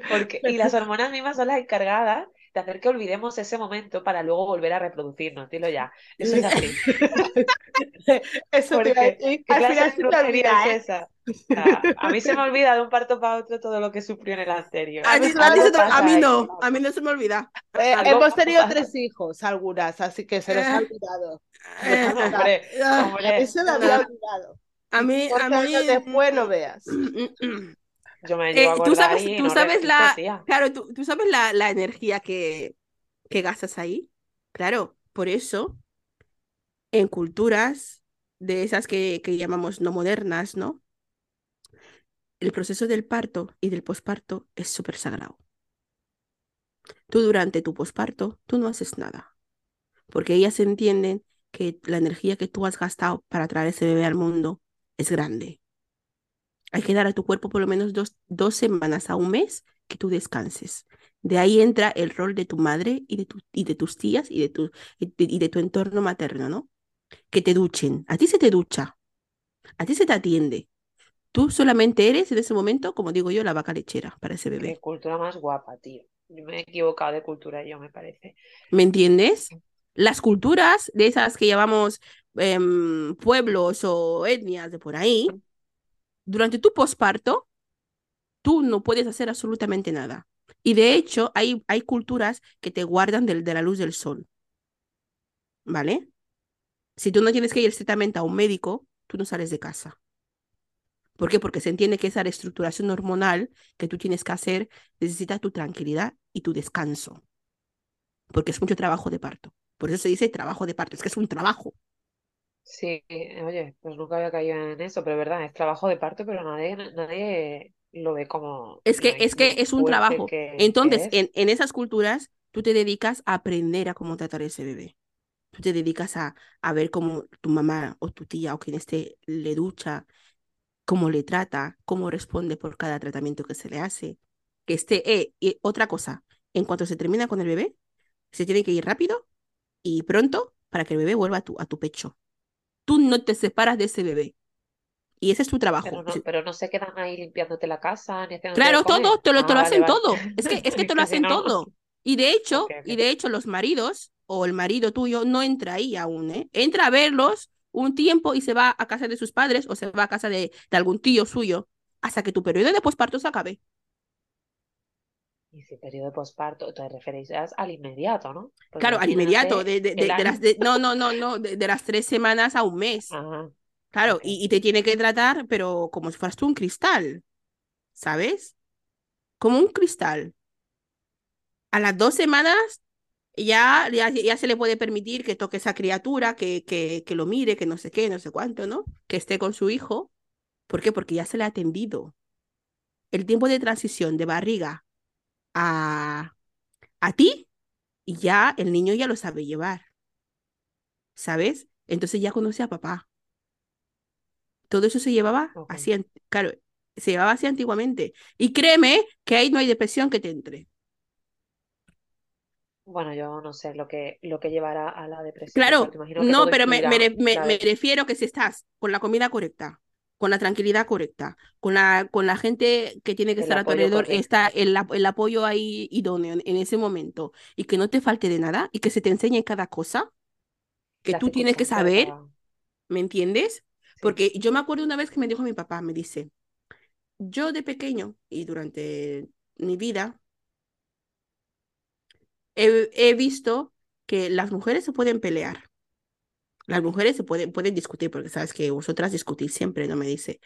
Porque, y las hormonas mismas son las encargadas de hacer que olvidemos ese momento para luego volver a reproducirnos, dilo ya. Eso es así. [laughs]
Eso te
Porque,
decir.
¿qué
Al
clase
final
de
se te
es esa? O sea, a mí se me olvida de un parto para otro todo lo que sufrió en el anterior.
A, ti te- mí no, a mí no se me olvida.
Eh, hemos tenido
pasa.
tres hijos, algunas, así que se nos ha
Eh.
olvidado.
Eh,
Hombre,
ah,
A
hombre,
mí se me
no.
había olvidado.
a mí, a
14 años
mí,
después no veas. [clears throat]
yo me
Eh, tú sabes,
y
tú
no
sabes
resisto,
la,
tía.
claro, tú, tú sabes la, la energía que, que gastas ahí. Claro, por eso, en culturas de esas que, que llamamos no modernas, ¿no? El proceso del parto y del posparto es súper sagrado. Tú durante tu posparto, tú no haces nada, porque ellas entienden que la energía que tú has gastado para traer ese bebé al mundo es grande. Hay que dar a tu cuerpo por lo menos dos, dos semanas a un mes que tú descanses. De ahí entra el rol de tu madre y de, tu, y de tus tías y de, tu, y de, y de tu entorno materno, ¿no? Que te duchen. A ti se te ducha. A ti se te atiende. Tú solamente eres en ese momento, como digo yo, la vaca lechera para ese
Qué
bebé.
cultura más guapa, tío. Yo me he equivocado de cultura yo, me parece.
¿Me entiendes? Las culturas de esas que llamamos em, pueblos o etnias de por ahí, durante tu posparto, tú no puedes hacer absolutamente nada. Y de hecho, hay, hay culturas que te guardan del- de la luz del sol. ¿Vale? Si tú no tienes que ir estrictamente a un médico, tú no sales de casa. ¿Por qué? Porque se entiende que esa reestructuración hormonal que tú tienes que hacer necesita tu tranquilidad y tu descanso. Porque es mucho trabajo de parto. Por eso se dice trabajo de parto, es que es un trabajo.
Sí, oye, pues nunca había caído en eso, pero es verdad, es trabajo de parto, pero nadie, nadie lo ve como
Es que, es que es un trabajo.
que,
Entonces, en, en esas culturas, tú te dedicas a aprender a cómo tratar a ese bebé. Tú te dedicas a, a ver cómo tu mamá o tu tía o quien esté le ducha, cómo le trata, cómo responde por cada tratamiento que se le hace. Que esté, eh, y otra cosa, en cuanto se termina con el bebé, se tiene que ir rápido y pronto para que el bebé vuelva a tu, a tu pecho. Tú no te separas de ese bebé. Y ese es tu
Pero
trabajo.
no,
Si-
pero no se quedan ahí limpiándote la casa ni
Claro, todo, te lo, te
Ah,
lo
vale,
hacen
vale.
todo. [laughs] Es que, es que te lo hacen
no,
todo. Y de hecho, y de hecho, los maridos o el marido tuyo no entra ahí aún, ¿eh? Entra a verlos un tiempo y se va a casa de sus padres o se va a casa de, de algún tío suyo hasta que tu periodo de posparto se acabe.
Y si periodo de posparto, te referías al inmediato, ¿no? Porque
Claro, al inmediato, de, de, de, las no, no, no, no, de, de las tres semanas a un mes.
Ajá,
Claro, y, y te tiene que tratar, pero como si fueras tú un cristal, ¿sabes? Como un cristal. A las dos semanas ya, ya, ya se le puede permitir que toque esa criatura, que, que, que lo mire, que no sé qué, no sé cuánto, ¿no? Que esté con su hijo. ¿Por qué? Porque ya se le ha atendido. El tiempo de transición de barriga a, a ti, y ya el niño ya lo sabe llevar, ¿sabes? Entonces ya conoce a papá. Todo eso se llevaba
Ok.
así, claro, se llevaba así antiguamente. Y créeme que ahí no hay depresión que te entre.
Bueno, yo no sé lo que, lo que llevará a la depresión de
Claro, no, pero me, me, me- refiero que si estás con la comida correcta, con la tranquilidad correcta, con la, con la gente que tiene que
el
estar a tu alrededor, está el, ap- el apoyo ahí idóneo en, ese momento, y que no te falte de nada, y que se te enseñe cada cosa que
La
tú tienes que saber. ¿me entiendes?
Sí.
Porque yo me acuerdo una vez que me dijo mi papá, me dice, yo de pequeño y durante mi vida he, he visto que las mujeres se pueden pelear, las mujeres se pueden, pueden discutir, porque sabes que vosotras discutís siempre, ¿no? Me dice,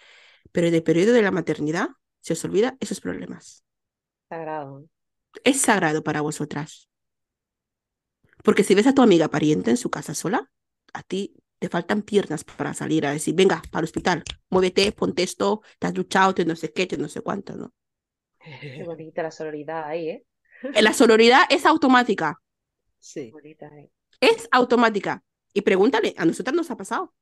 pero en el periodo de la maternidad se os olvida esos problemas.
Sagrado.
Es sagrado para vosotras. Porque si ves a tu amiga pariente en su casa sola, a ti te faltan piernas para salir a decir, venga, para el hospital, muévete, ponte esto, te has duchado, te no sé qué, te no sé cuánto, ¿no?
Qué bonita la sororidad ahí, ¿eh?
La sororidad es automática, [laughs]
Sí.
Bonita, ¿eh?
es automática. Y pregúntale, a nosotras nos ha pasado.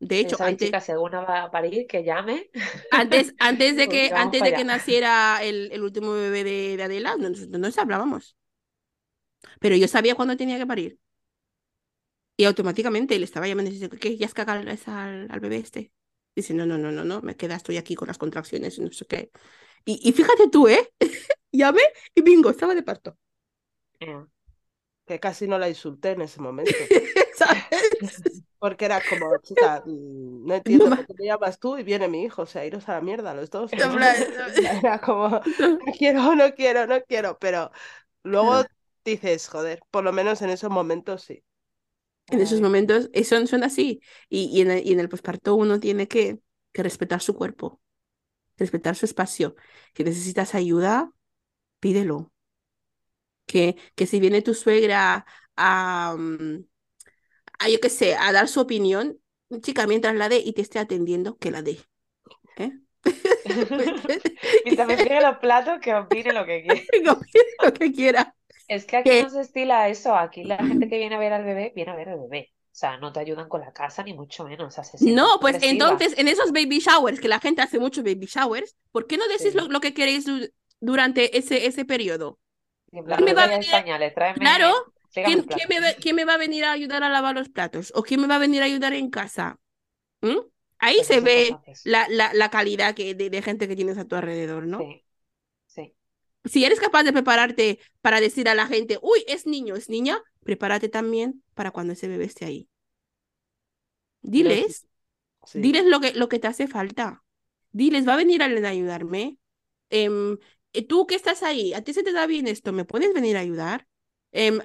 De hecho, antes,
chicas, si alguna va a parir, que llame.
antes, antes de [laughs] que,
vamos
antes de que
allá.
naciera el, el último bebé de, de Adela, no, no no nos hablábamos. Pero yo sabía cuándo tenía que parir. Y automáticamente le estaba llamando y dice, ¿qué? ¿Ya has cagado al, al bebé este? Dice, no, no, no, no, no, me queda, estoy aquí con las contracciones y no sé qué. Y, y fíjate tú, ¿eh? [laughs] Llamé y bingo, estaba de parto.
Eh,
Que casi no la insulté en ese momento. [laughs]
¿Sabes? [laughs]
Porque era como, chica, mm, no entiendo por qué te llamas tú y viene mi hijo, o sea, iros a la mierda los dos. [laughs] Era como, no quiero, no quiero, no quiero, pero luego dices, joder, por lo menos en esos momentos sí.
En esos momentos eh, son, son así. Y, y en el, y en el posparto uno tiene que, que respetar su cuerpo, respetar su espacio. Que necesitas ayuda, pídelo. Que, que si viene tu suegra a, mm, a, yo qué sé, a dar su opinión, chica, mientras la dé y te esté atendiendo, que la dé. ¿eh? [laughs] [laughs]
Mientras me friegue los platos, que opine lo que quiera. [laughs]
Que opine lo que quiera.
Es que aquí no se estila eso. Aquí la gente que viene a ver al bebé, viene a ver al bebé. O sea, no te ayudan con la casa, ni mucho menos. O sea, se
No, pues entonces en esos baby showers, que la gente hace muchos baby showers, ¿por qué no decís
Sí.
lo, lo que queréis du- durante ese, ese periodo? ¿Quién me va a venir?
pañales,
Claro, ¿Quién, quién me va, quién me va a venir a ayudar a lavar los platos? ¿O quién me va a venir a ayudar en casa? ¿Mm? Ahí se ve la, la, la calidad que, de, de gente que tienes a tu alrededor, ¿no?
Sí, sí.
Si eres capaz de prepararte para decir a la gente, uy, es niño, es niña, prepárate también para cuando ese bebé esté ahí. Diles,
sí.
diles lo que, lo que te hace falta. Diles, va a venir alguien a ayudarme. Em, eh, tú que estás ahí, a ti se te da bien esto, ¿me puedes venir a ayudar?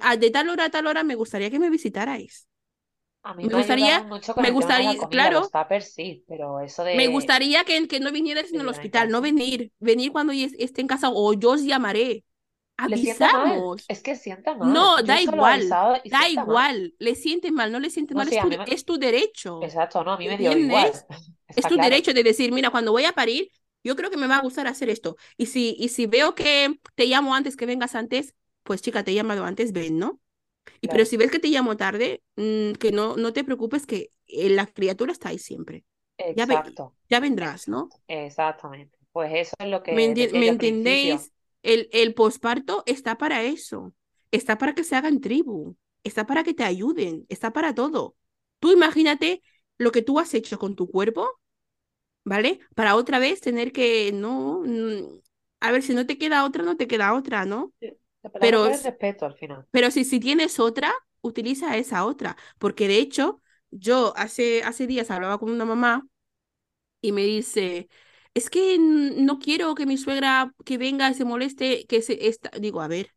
A- de tal hora a tal hora me gustaría que me visitarais.
A mí
Me gustaría,
mucho
me gustaría,
comida,
claro,
los tuppers sí, pero eso
me gustaría que, que no vinieras en el hospital, no venir, venir cuando esté en casa o yo os llamaré. Avisamos.
es que sienta mal.
No,
Yo
da igual, da
sienta mal.
igual, le siente mal, no le siente mal, es tu,
me...
es tu derecho,
Exacto, no, a mí me dio igual. [laughs]
Es tu
claro.
derecho de decir, mira, cuando voy a parir, yo creo que me va a gustar hacer esto. Y si, y si veo que te llamo antes, que vengas antes, pues chica, te he llamado antes, ven, ¿no? Y pero si ves que te llamo tarde, mm, que no, no te preocupes, que eh, la criatura está ahí siempre. Ya, ve,
exacto,
ya vendrás, ¿no?
exacto, exactamente. Pues eso es lo
¿Me,
que
enti- me
al principio.
entendéis? El, el posparto está para eso. Está para que se hagan tribu. Está para que te ayuden. Está para todo. Tú imagínate lo que tú has hecho con tu cuerpo, ¿vale? Para otra vez tener que, no, a ver, si no te queda otra, no te queda otra, ¿no?
Sí,
Pero,
es respeto al final.
pero si, si tienes otra, utiliza esa otra. Porque de hecho, yo hace, hace días hablaba con una mamá y me dice, es que no quiero que mi suegra que venga y se moleste, que se esta... Digo, a ver,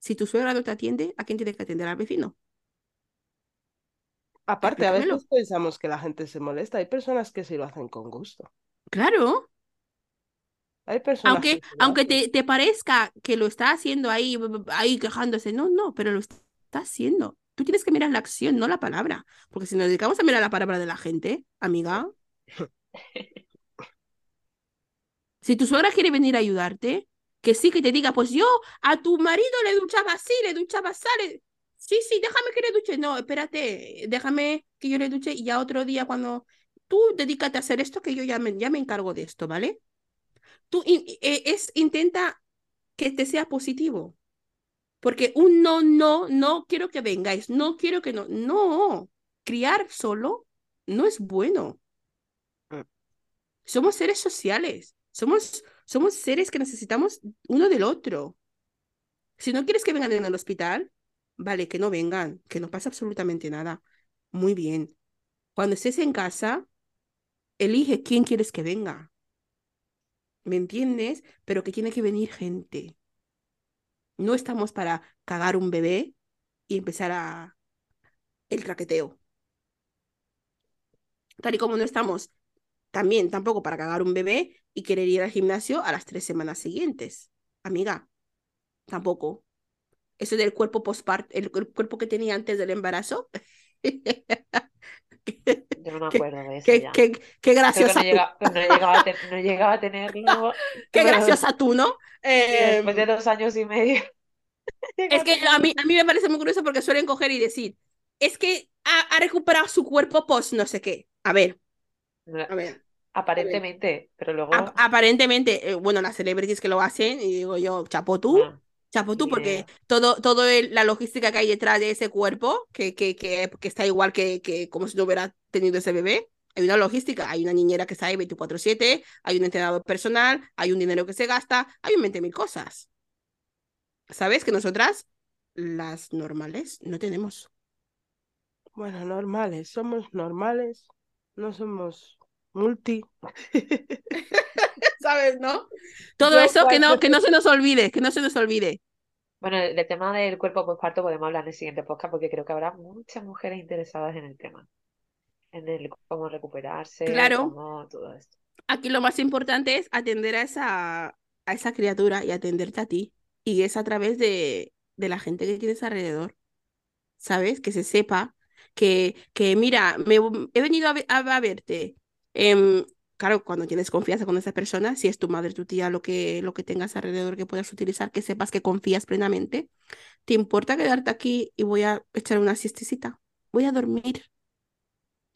si tu suegra no te atiende, ¿a quién tiene que atender? Al vecino.
Aparte, a veces pensamos que la gente se molesta. Hay personas que sí lo hacen con gusto.
Claro,
Hay personas
aunque, aunque te, te parezca que lo está haciendo ahí, ahí quejándose, no, no, pero lo está haciendo. Tú tienes que mirar la acción, no la palabra. Porque si nos dedicamos a mirar la palabra de la gente, amiga, si tu suegra quiere venir a ayudarte, que sí que te diga, pues yo a tu marido le duchaba así, le duchaba así. le- Sí, sí, déjame que le duche. No, espérate, déjame que yo le duche y ya otro día cuando tú dedícate a hacer esto, que yo ya me, ya me encargo de esto, ¿vale? Tú in- eh, es, intenta que te sea positivo. Porque un no, no, no quiero que vengáis, no quiero que no, no, criar solo no es bueno.
Mm.
Somos seres sociales, somos, somos seres que necesitamos uno del otro. Si no quieres que vengan en el hospital, vale, que no vengan, que no pasa absolutamente nada. Muy bien. Cuando estés en casa, elige quién quieres que venga. ¿Me entiendes? Pero que tiene que venir gente. No estamos para cagar un bebé y empezar a el traqueteo. Tal y como no estamos también tampoco para cagar un bebé y querer ir al gimnasio a las tres semanas siguientes. Amiga, tampoco. Eso del cuerpo postparto, el, el cuerpo que tenía antes del embarazo. [laughs]
Yo no me acuerdo de eso
qué,
ya.
qué, qué
Creo que
graciosa
no llegaba a, te- no llegaba a tenerlo, [laughs]
Qué
pero
graciosa tú, ¿no?
después de
Em,
dos años y medio [laughs]
es que a mí, a mí me parece muy curioso porque suelen coger y decir, es que ha, ha recuperado su cuerpo post no sé qué. A ver, a ver, a ver.
Aparentemente, pero luego,
aparentemente, eh, bueno, las celebrities que lo hacen, y digo yo, chapo tú,
bueno,
chapo tú,
ni
porque
idea.
todo, todo el- la logística que hay detrás de ese cuerpo, que, que, que, que está igual que, que como si no hubiera tenido ese bebé, hay una logística, hay una niñera que está ahí 24/7, hay un entrenador personal, hay un dinero que se gasta, hay un 20 mil cosas. ¿Sabes? Que nosotras, las normales, no tenemos.
Bueno, normales, somos normales, no somos multi. [laughs]
¿Sabes, no? Todo
Yo
eso que no, que no se nos olvide, que no se nos olvide.
Bueno, del tema del cuerpo postparto podemos hablar en el siguiente podcast porque creo que habrá muchas mujeres interesadas en el tema, en el cómo recuperarse,
Claro,
cómo todo esto.
aquí lo más importante es atender a esa, a esa criatura y atenderte a ti. Y es a través de, de la gente que tienes alrededor, ¿sabes? Que se sepa que, que mira, me, he venido a, a- a verte. Em, claro, cuando tienes confianza con esa persona, si es tu madre, tu tía, lo que, lo que tengas alrededor que puedas utilizar, que sepas que confías plenamente, ¿te importa quedarte aquí y voy a echar una siestecita? Voy a dormir.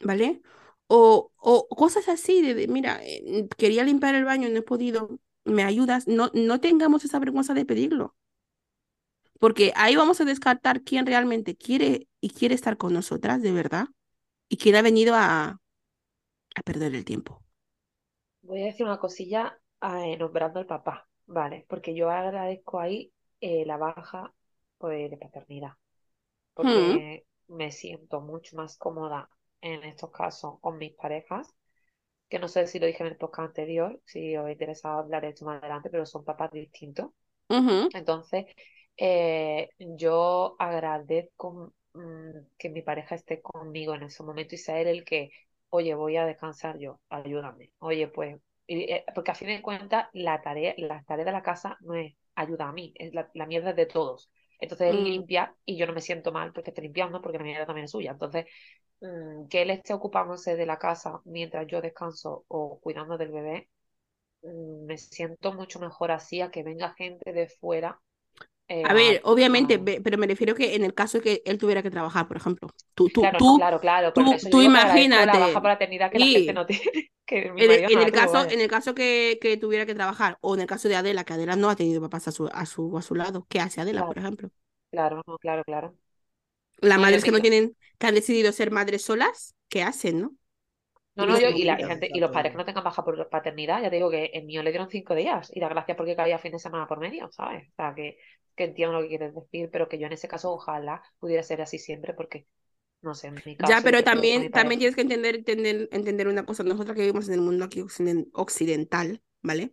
¿vale? O, o cosas así de, mira, eh, quería limpiar el baño, no he podido, ¿me ayudas? No, no tengamos esa vergüenza de pedirlo, porque ahí vamos a descartar quién realmente quiere y quiere estar con nosotras, de verdad, y quién ha venido a, a perder el tiempo.
Voy a decir una cosilla eh, nombrando al papá, ¿vale? Porque yo agradezco ahí eh, la baja pues, de paternidad.
Mm.
Porque me siento mucho más cómoda en estos casos con mis parejas, que no sé si lo dije en el podcast anterior, si os interesa hablar de esto más adelante, pero son papás distintos. Entonces, eh, yo agradezco mm, que mi pareja esté conmigo en ese momento y sea él el que, oye, voy a descansar yo, ayúdame. Oye, pues, y, eh, porque a fin de cuentas, la tarea, la tarea de la casa no es ayuda a mí, es la, la mierda es de todos. Entonces él
Mm.
limpia y yo no me siento mal porque esté limpiando, porque la mierda también es suya. Entonces, mm, que él esté ocupándose de la casa mientras yo descanso o cuidando del bebé, mm, me siento mucho mejor así a que venga gente de fuera. Eh,
A ver, obviamente, ve- pero me refiero que en el caso de que él tuviera que trabajar, por ejemplo, tú, tú,
Claro, no,
tú,
claro, claro. Por
tú- tú
agradezco la
imagínate.
baja paternidad que la
Sí.
gente no tiene. [laughs] Que
En el, en
no la
el caso, en el caso que, que tuviera que trabajar, o en el caso de Adela, que Adela no ha tenido papás a su, a su, a su lado, ¿qué hace Adela, por
Claro,
ejemplo?
claro, no, claro, claro.
Las
No,
madres que no tienen, que han decidido ser madres solas, ¿qué hacen, no?
No, no, yo, y la gente, y los padres que no tengan baja por paternidad, ya te digo que el mío le dieron cinco días y la gracia porque caía fin de semana por medio, ¿sabes? O sea, que, que entiendo lo que quieres decir, pero que yo en ese caso ojalá pudiera ser así siempre porque, no sé, en mi
Ya,
caso
pero también, también tienes que entender, entender, entender una cosa. Nosotros que vivimos en el mundo aquí occiden- occidental, ¿vale?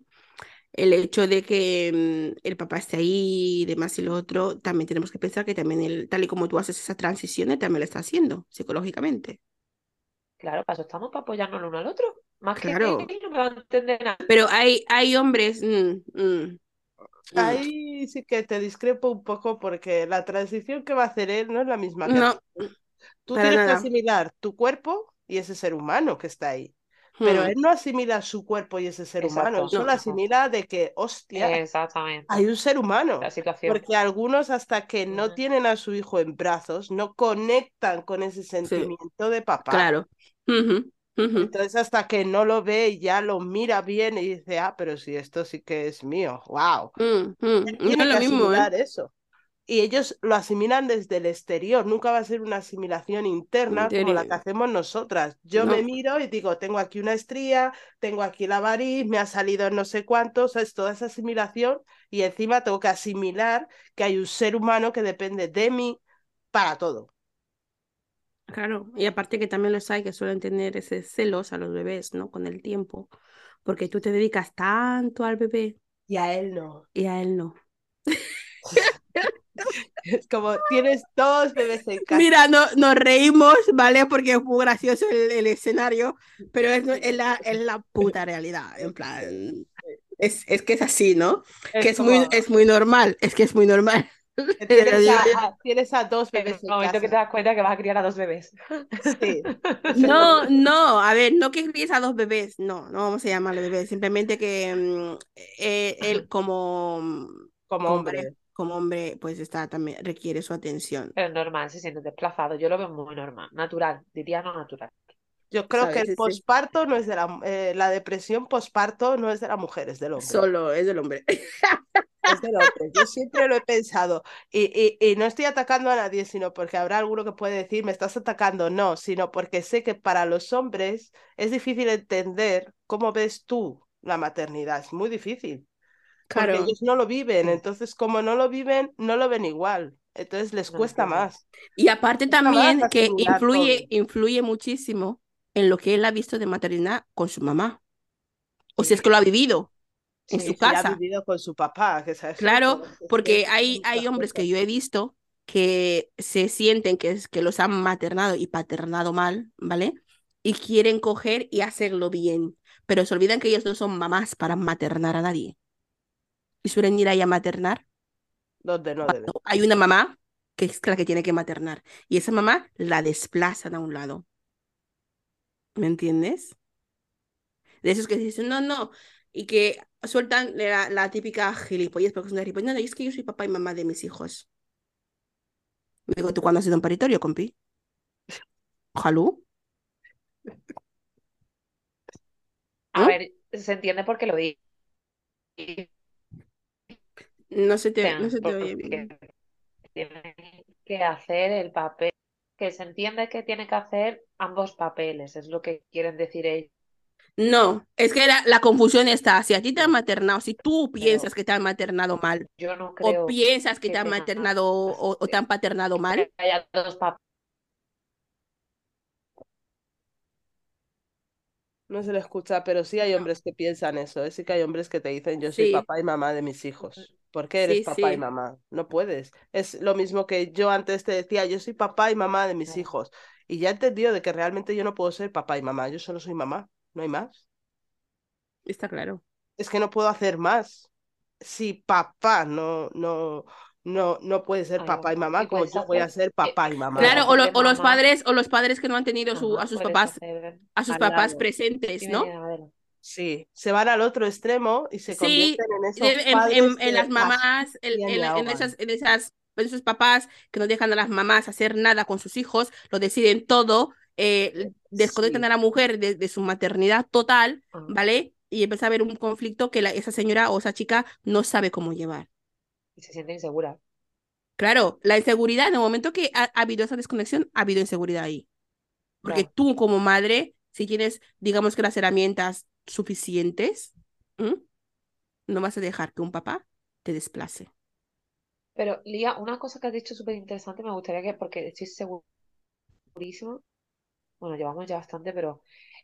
El hecho de que mm, el papá esté ahí y demás y lo otro, también tenemos que pensar que también él, tal y como tú haces esa transición, él también lo está haciendo psicológicamente.
Claro, para eso estamos, para apoyarnos el uno al otro. Más que no me va a entender nada.
Pero hay, hay hombres. mm, mm, mm,
Ahí sí que te discrepo un poco porque la transición que va a hacer él no es la misma que
no,
tú. Tienes que asimilar tu cuerpo y ese ser humano que está ahí. Pero
Mm,
él no asimila su cuerpo y ese ser humano, él solo
no,
asimila de que, hostia,
Exactamente.
hay un ser humano.
La situación.
Porque algunos hasta que no tienen a su hijo en brazos, no conectan con ese
sí,
sentimiento de papá.
claro.
Entonces hasta que no lo ve y ya lo mira bien y dice, ah, pero si esto sí que es mío, wow.
mm, mm.
Él
No
tiene
es lo
que
mismo, ¿eh?
asimilar eso. Y ellos lo asimilan desde el exterior, nunca va a ser una asimilación interna como la que hacemos nosotras. Yo me miro y digo, tengo aquí una estría, tengo aquí la variz, me ha salido no sé cuánto, o sea, es toda esa asimilación y encima tengo que asimilar que hay un ser humano que depende de mí para todo.
claro. Y aparte que también los hay que suelen tener ese celos a los bebés, ¿no? Con el tiempo. Porque tú te dedicas tanto al bebé
Y a él no.
y a él no. [laughs]
Es como, tienes dos bebés en casa.
Mira, no, nos reímos, ¿vale? Porque es muy gracioso el, el escenario, pero es, es la, es la puta realidad. En plan, es, es que es así, ¿no?
Es
Que es muy,
como,
es muy normal, es que es muy normal.
tienes [laughs] a, a- tienes a dos
En el
bebés en
momento que te
casa.
das cuenta que vas a criar a dos bebés.
Sí. [laughs]
No, no, a ver, no que críes a dos bebés, no, no vamos a llamarle bebés, simplemente que mm, eh, él como,
Como
como,
hombre.
Como hombre, pues está también requiere su atención,
Pero es normal, se siente desplazado. Yo lo veo muy normal. Natural, diría no natural.
Yo creo que el
Sí, sí.
posparto no es de la, eh, la depresión posparto no es de la mujer, es del hombre.
Solo es del hombre. [laughs]
Es del hombre. Yo siempre lo he pensado. Y, y, y no estoy atacando a nadie, sino porque habrá alguno que puede decir, me estás atacando. No, sino porque sé que para los hombres es difícil entender cómo ves tú la maternidad. Es muy difícil. Porque
Claro.
ellos no lo viven. Entonces, como no lo viven, no lo ven igual. Entonces les cuesta más.
Y aparte también que influye,
todo.
influye muchísimo en lo que él ha visto de maternidad con su mamá. O si es que lo ha vivido en
sí,
su
Y si ha
casa.
vivido con su papá, que sabes
Claro, porque hay, hay hombres que yo he visto que se sienten que, es, que los han maternado y paternado mal, ¿vale? Y quieren coger y hacerlo bien, pero se olvidan que ellos no son mamás para maternar a nadie. Y suelen ir ahí a maternar
Donde no deben.
hay una mamá que es la que tiene que maternar. Y esa mamá la desplazan a un lado. ¿Me entiendes? De esos que dicen, no, no, y que sueltan la, la típica gilipollez, porque es una gilipollez. No, no, es que yo soy papá y mamá de mis hijos. Me digo, ¿tú cuándo has ido a un paritorio, compi? ¿Ojalá?
A
¿No?
ver, se entiende por qué lo dicen,
No se te, no se te oye bien.
tienen que hacer el papel que se entiende que tiene que hacer ambos papeles, es lo que quieren decir ellos.
No, es que la, la confusión está, si a ti te han maternado, si tú piensas que te han maternado mal,
Yo no creo
o piensas que
que
te han maternado o, o te han paternado mal,
que haya dos papeles.
No se le escucha, pero sí hay hombres que piensan eso. ¿eh? Sí que hay hombres que te dicen, yo soy
Sí.
papá y mamá de mis hijos. ¿Por qué eres
Sí,
papá y mamá? No puedes. Es lo mismo que yo antes te decía, yo soy papá y mamá de mis hijos. Y ya he entendido de que realmente yo no puedo ser papá y mamá, yo solo soy mamá, no hay más.
está claro.
Es que no puedo hacer más. Si papá no, no, no, no puede ser papá y mamá, como
puedes
yo voy a ser papá y mamá.
Claro, o, lo-
Porque
o los padres, o los padres que no han tenido su- a sus papás,
hacer
a sus papás presentes, ¿no?
Sí, se van al otro extremo y se convierten en
En,
esos
en- en-
padres
en
que
las mamás, en, en- esas, en esas, en esos papás que no dejan a las mamás hacer nada con sus hijos, lo deciden todo, eh, desconectan
Sí.
a la mujer de, de su maternidad total,
Ah,
¿vale? Y empieza a haber un conflicto que la- esa señora o esa chica no sabe cómo llevar.
y se siente insegura.
Claro, la inseguridad, en el momento que ha, ha habido esa desconexión, ha habido inseguridad ahí. Porque
Claro.
tú como madre, si tienes, digamos que las herramientas suficientes, no vas a dejar que un papá te desplace.
Pero, Lía, una cosa que has dicho súper interesante, me gustaría que, porque estoy segurísimo, bueno, llevamos ya bastante, pero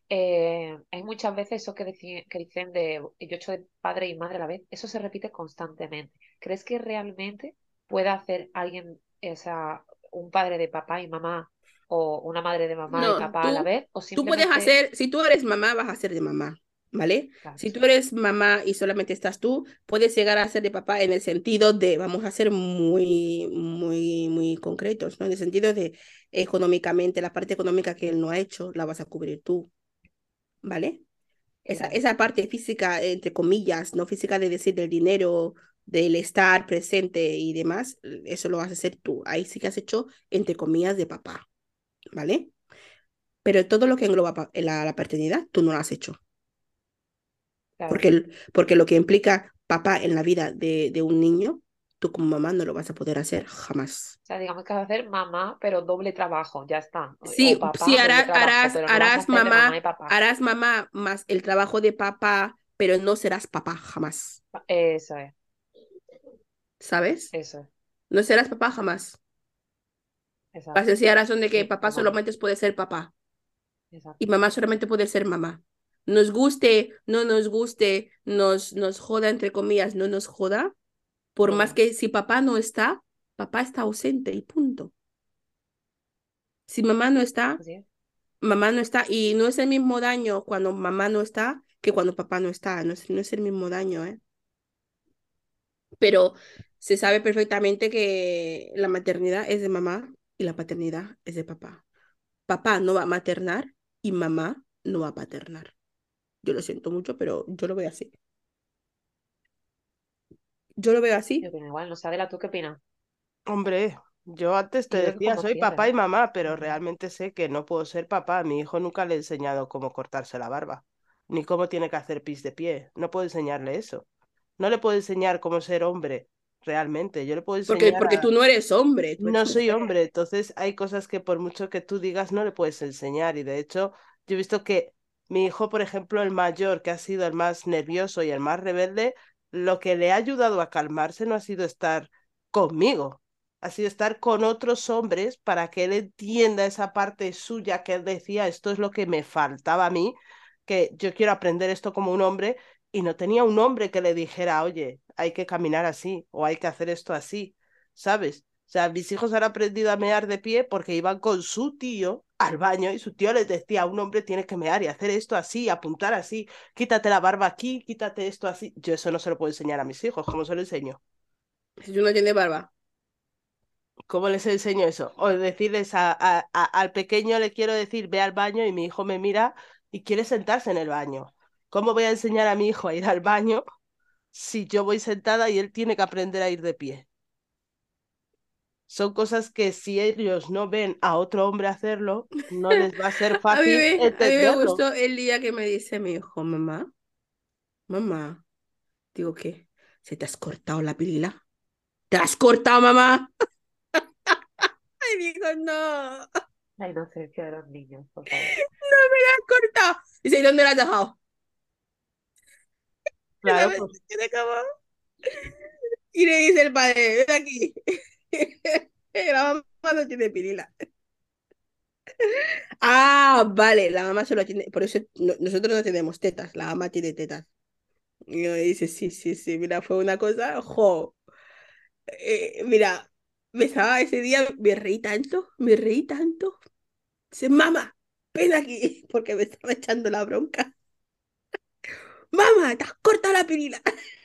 eh, hay muchas veces eso que, deci- que dicen de yo he hecho de padre y madre a la vez, eso se repite constantemente. ¿Crees que realmente puede hacer alguien, o sea, un padre de papá y mamá, o una madre de mamá y papá a la vez? ¿O
Tú puedes
simplemente...
hacer, si tú eres mamá, vas a ser de mamá, ¿vale? Si tú eres mamá y solamente estás tú, puedes llegar a ser de papá en el sentido de, vamos a ser muy, muy, muy concretos, ¿no? En el sentido de económicamente, la parte económica que él no ha hecho, la vas a cubrir tú, ¿vale? Esa,
Claro.
esa parte física, entre comillas, no física de decir del dinero, del estar presente y demás, eso lo vas a hacer tú. Ahí sí que has hecho, entre comillas, de papá, ¿vale? Pero todo lo que engloba la, la paternidad, tú no lo has hecho.
Claro.
Porque, porque lo que implica papá en la vida de, de un niño, tú como mamá no lo vas a poder hacer jamás.
O sea, digamos que vas a hacer mamá, pero doble trabajo, ya está. O-
Sí,
o papá,
sí, harás,
trabajo,
harás,
no
mamá,
y papá.
harás mamá más el trabajo de papá, pero no serás papá jamás,
Eso es,
¿sabes?
eso es,
No serás papá jamás.
Exacto,
sencilla razón de que papá solamente puede ser papá
exacto.
y mamá solamente puede ser mamá. Nos guste, no nos guste, nos, nos joda, entre comillas, no nos joda, por más que si papá no está, papá está ausente y punto. Si mamá no está, mamá no está, y no es el mismo daño cuando mamá no está que cuando papá no está, no es, no es el mismo daño, ¿eh? Pero se sabe perfectamente que la maternidad es de mamá y la paternidad es de papá. Papá no va a maternar y mamá no va a paternar. Yo lo siento mucho, pero yo lo veo así. Yo lo veo así.
Yo opino igual, no sé, Adela, ¿tú qué opinas?
Hombre, yo antes te
Yo
decía, soy papá y mamá, pero realmente sé que no puedo ser papá. A mi hijo nunca le he enseñado cómo cortarse la barba, ni cómo tiene que hacer pis de pie. No puedo enseñarle eso. No le puedo enseñar cómo ser hombre, realmente. Yo le puedo
Porque,
enseñar
porque
a...
tú no eres hombre, tú
No
eres
soy
mujer.
hombre, entonces hay cosas que por mucho que tú digas no le puedes enseñar. Y de hecho, yo he visto que mi hijo, por ejemplo, el mayor, que ha sido el más nervioso y el más rebelde, lo que le ha ayudado a calmarse no ha sido estar conmigo, ha sido estar con otros hombres para que él entienda esa parte suya que él decía, esto es lo que me faltaba a mí, que yo quiero aprender esto como un hombre y no tenía un hombre que le dijera, oye, hay que caminar así o hay que hacer esto así, ¿sabes? O sea, mis hijos han aprendido a mear de pie porque iban con su tío al baño y su tío les decía, un hombre tiene que mear y hacer esto así, apuntar así, quítate la barba aquí, quítate esto así. Yo eso no se lo puedo enseñar a mis hijos, ¿cómo se lo enseño?
Si tú no tienes barba.
¿Cómo les enseño eso? O decirles a, a- a- al pequeño le quiero decir, ve al baño y mi hijo me mira y quiere sentarse en el baño. ¿Cómo voy a enseñar a mi hijo a ir al baño si yo voy sentada y él tiene que aprender a ir de pie? Son cosas que si ellos no ven a otro hombre hacerlo, no les va a ser [laughs]
A mí
fácil
me, a mí me gustó el día que me dice mi hijo, mamá, mamá, digo que se te has cortado la pilila. ¿Te has cortado, mamá? [laughs] Ay, digo, no.
La inocencia de los niños, por favor.
¡No me la has cortado! Dice, ¿y dónde la has dejado? [laughs]
Claro, pues.
Y le dice el padre, ven aquí. [laughs] La mamá no tiene pirila. Ah, vale, la mamá solo tiene, por eso no- nosotros no tenemos tetas, la mamá tiene tetas. Y me dice, sí, sí, sí, mira, fue una cosa, jo. Eh, mira, me estaba ese día, me reí tanto, me reí tanto. Dice, mamá, ven aquí, [laughs] porque me estaba echando la bronca. Mamá, te has cortado la pirila. [laughs]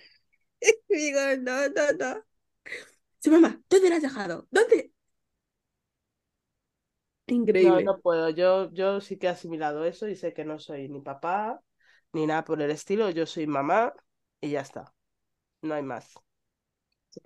Y digo, no, no, no. Dice, mamá, ¿dónde la has dejado? ¿Dónde?
no,
Increíble.
no puedo. Yo, yo sí que he asimilado eso y sé que no soy ni papá ni nada por el estilo. Yo soy mamá y ya está. No hay más.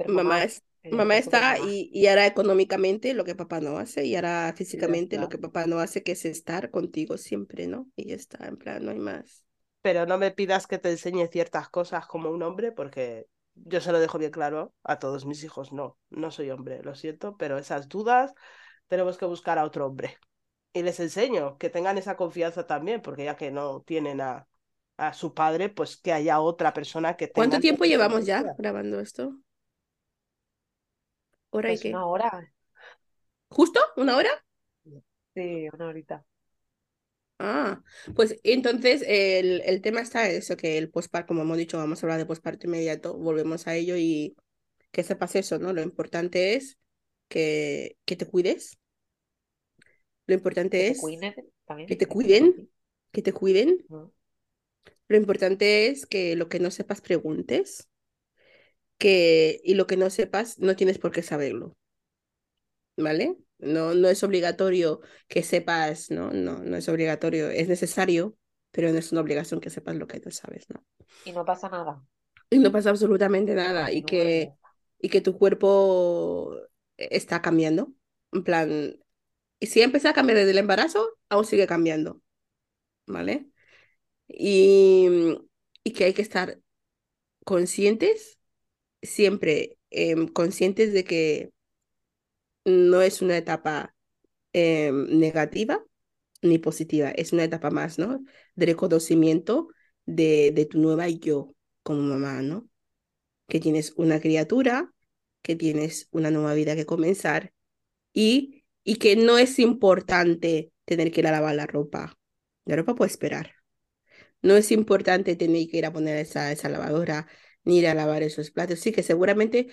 Mamá, es,
Ella
mamá
está
y, y hará económicamente lo que papá no hace y hará físicamente lo que papá no hace, que es estar contigo siempre, ¿no? Y ya está, en plan, no hay más.
Pero no me pidas que te enseñe ciertas cosas como un hombre, porque yo se lo dejo bien claro a todos mis hijos. No, no soy hombre, lo siento, pero esas dudas tenemos que buscar a otro hombre. Y les enseño que tengan esa confianza también, porque ya que no tienen a, a su padre, pues que haya otra persona que
¿Cuánto
tengan
tiempo llevamos ya grabando esto? ¿Hora y
Pues
qué?
una hora.
¿Justo? ¿Una hora?
Sí, una horita.
Ah, pues entonces el, el tema está en eso, que el postparto, como hemos dicho, vamos a hablar de postparto inmediato, volvemos a ello y que sepas eso, ¿no? Lo importante es que, que te cuides, lo importante
te
es
también.
que te cuiden, que te cuiden, lo importante es que lo que no sepas preguntes, que y lo que no sepas no tienes por qué saberlo, ¿vale? No, no es obligatorio que sepas, ¿no? No, no es obligatorio, es necesario, pero no es una obligación que sepas lo que no sabes, ¿no?
Y no pasa nada.
Y no pasa absolutamente nada y que, y que tu cuerpo está cambiando. En plan, y si empezó a cambiar desde el embarazo, aún sigue cambiando, ¿vale? Y, y que hay que estar conscientes, siempre em, conscientes de que no es una etapa em, negativa ni positiva, es una etapa más, ¿no? De reconocimiento de, de tu nueva yo como mamá, ¿no? Que tienes una criatura, que tienes una nueva vida que comenzar y, y que no es importante tener que ir a lavar la ropa. La ropa puede esperar. No es importante tener que ir a poner esa, esa lavadora ni ir a lavar esos platos. Sí que seguramente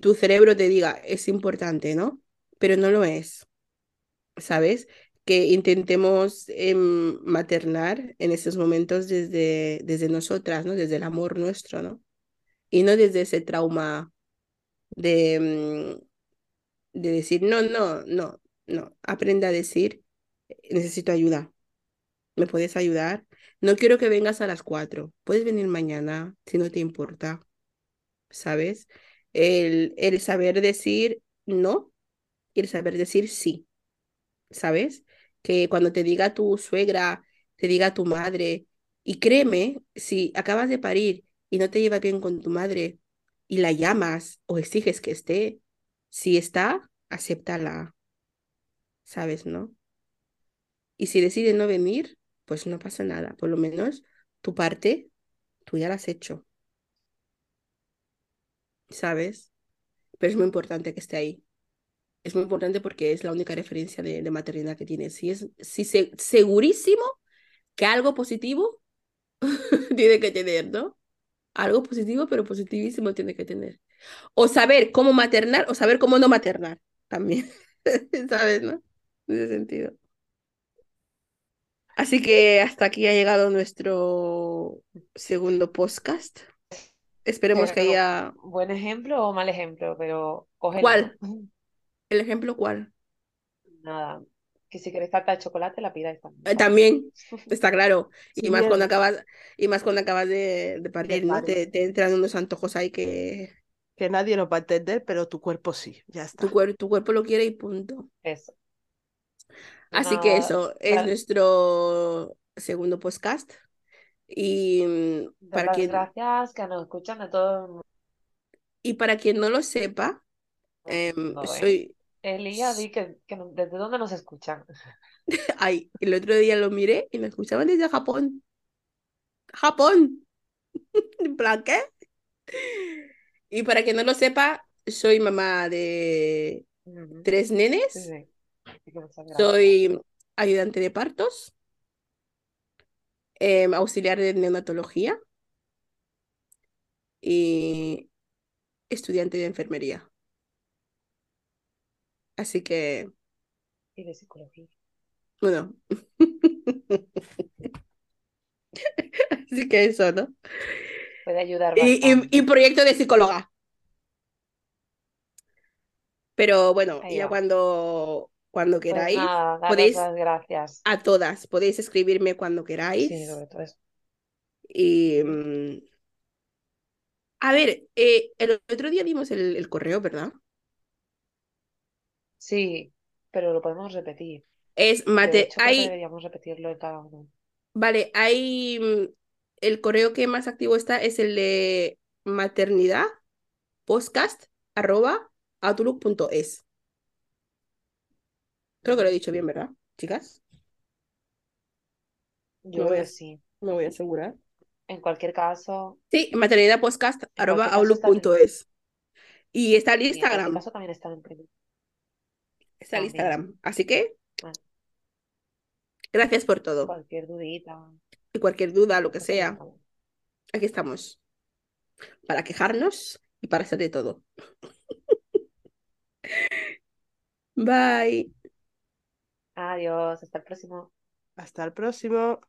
tu cerebro te diga, es importante, ¿no? Pero no lo es, ¿sabes? Que intentemos em, maternar en esos momentos desde, desde nosotras, ¿no? Desde el amor nuestro, ¿no? Y no desde ese trauma de, mm, de decir, no, no, no, no. Aprenda a decir, necesito ayuda. ¿Me puedes ayudar? No quiero que vengas a las cuatro. Puedes venir mañana, si no te importa, ¿sabes? El, el saber decir no y el saber decir sí, ¿sabes? Que cuando te diga tu suegra, te diga tu madre, y créeme, si acabas de parir y no te lleva bien con tu madre y la llamas o exiges que esté, si está, acéptala, ¿sabes? ¿No? Y si decide no venir, pues no pasa nada. Por lo menos tu parte, tú ya la has hecho, ¿sabes? Pero es muy importante que esté ahí. Es muy importante porque es la única referencia de, maternidad que tienes. Si es si se, segurísimo que algo positivo [laughs] tiene que tener, ¿no? Algo positivo, pero positivísimo tiene que tener. O saber cómo maternar o saber cómo no maternar también. [laughs] ¿Sabes, no? En ese sentido. Así que hasta aquí ha llegado nuestro segundo podcast. Esperemos que haya...
¿buen ejemplo o mal ejemplo? Pero cógelo,
¿Cuál? ¿El ejemplo cuál?
Nada. Que si quieres tarta de chocolate, la pidáis también.
Eh, [laughs] también, está claro. Y más cuando acabas, y más cuando acabas de, de parir, ¿no? Te, te entran unos antojos ahí que
Que nadie lo va a entender, pero tu cuerpo sí, ya está.
tu, cuer- tu cuerpo lo quiere y punto.
Eso.
Así que eso es nuestro segundo podcast. Y mm,
dar
para
las
quien,
gracias que nos escuchan de todo el
y para quien no lo sepa, em,
mundo, ¿eh?
soy,
Elía, di que, que no- desde dónde nos escuchan. [laughs] [laughs]
Ay, el otro día lo miré y me escuchaban desde Japón. Japón. [laughs] En plan, ¿qué? Y para que no lo sepa, soy mamá de tres nenes.
sí.
Soy ayudante de partos, em, auxiliar de neonatología y estudiante de enfermería. Así que,
Y de psicología.
bueno. [laughs] Así que eso, ¿no?
Puede ayudar
Y, y-
bastante.
y proyecto de psicóloga. Pero bueno,
Ahí
ya
va.
cuando, cuando
Pues
queráis,
nada,
podéis
las gracias.
a todas, podéis escribirme cuando
Sí,
queráis.
sobre todo eso.
Y mm, a ver, eh, el otro día dimos el, el correo, ¿verdad?
Sí, pero lo podemos repetir.
Es
de
mate,
hecho que
hay,
deberíamos repetirlo en cada uno.
vale, hay mm, el correo que más activo está es el de maternidad podcast arroba outlook.es. Creo que lo he dicho bien, ¿verdad, chicas?
Yo
voy a,
sí.
me voy a asegurar.
En cualquier caso,
Sí, maternidad podcast
en
arroba
cualquier caso está en,
outlook.es. Y está el
y en
Instagram,
caso también está en primer.
está el. Instagram. Así que
Bueno,
gracias por todo.
cualquier dudita,
Y cualquier duda, lo que
sea.
aquí estamos. Para quejarnos y para hacer de todo. [laughs] Bye.
Adiós, hasta el próximo.
Hasta el próximo.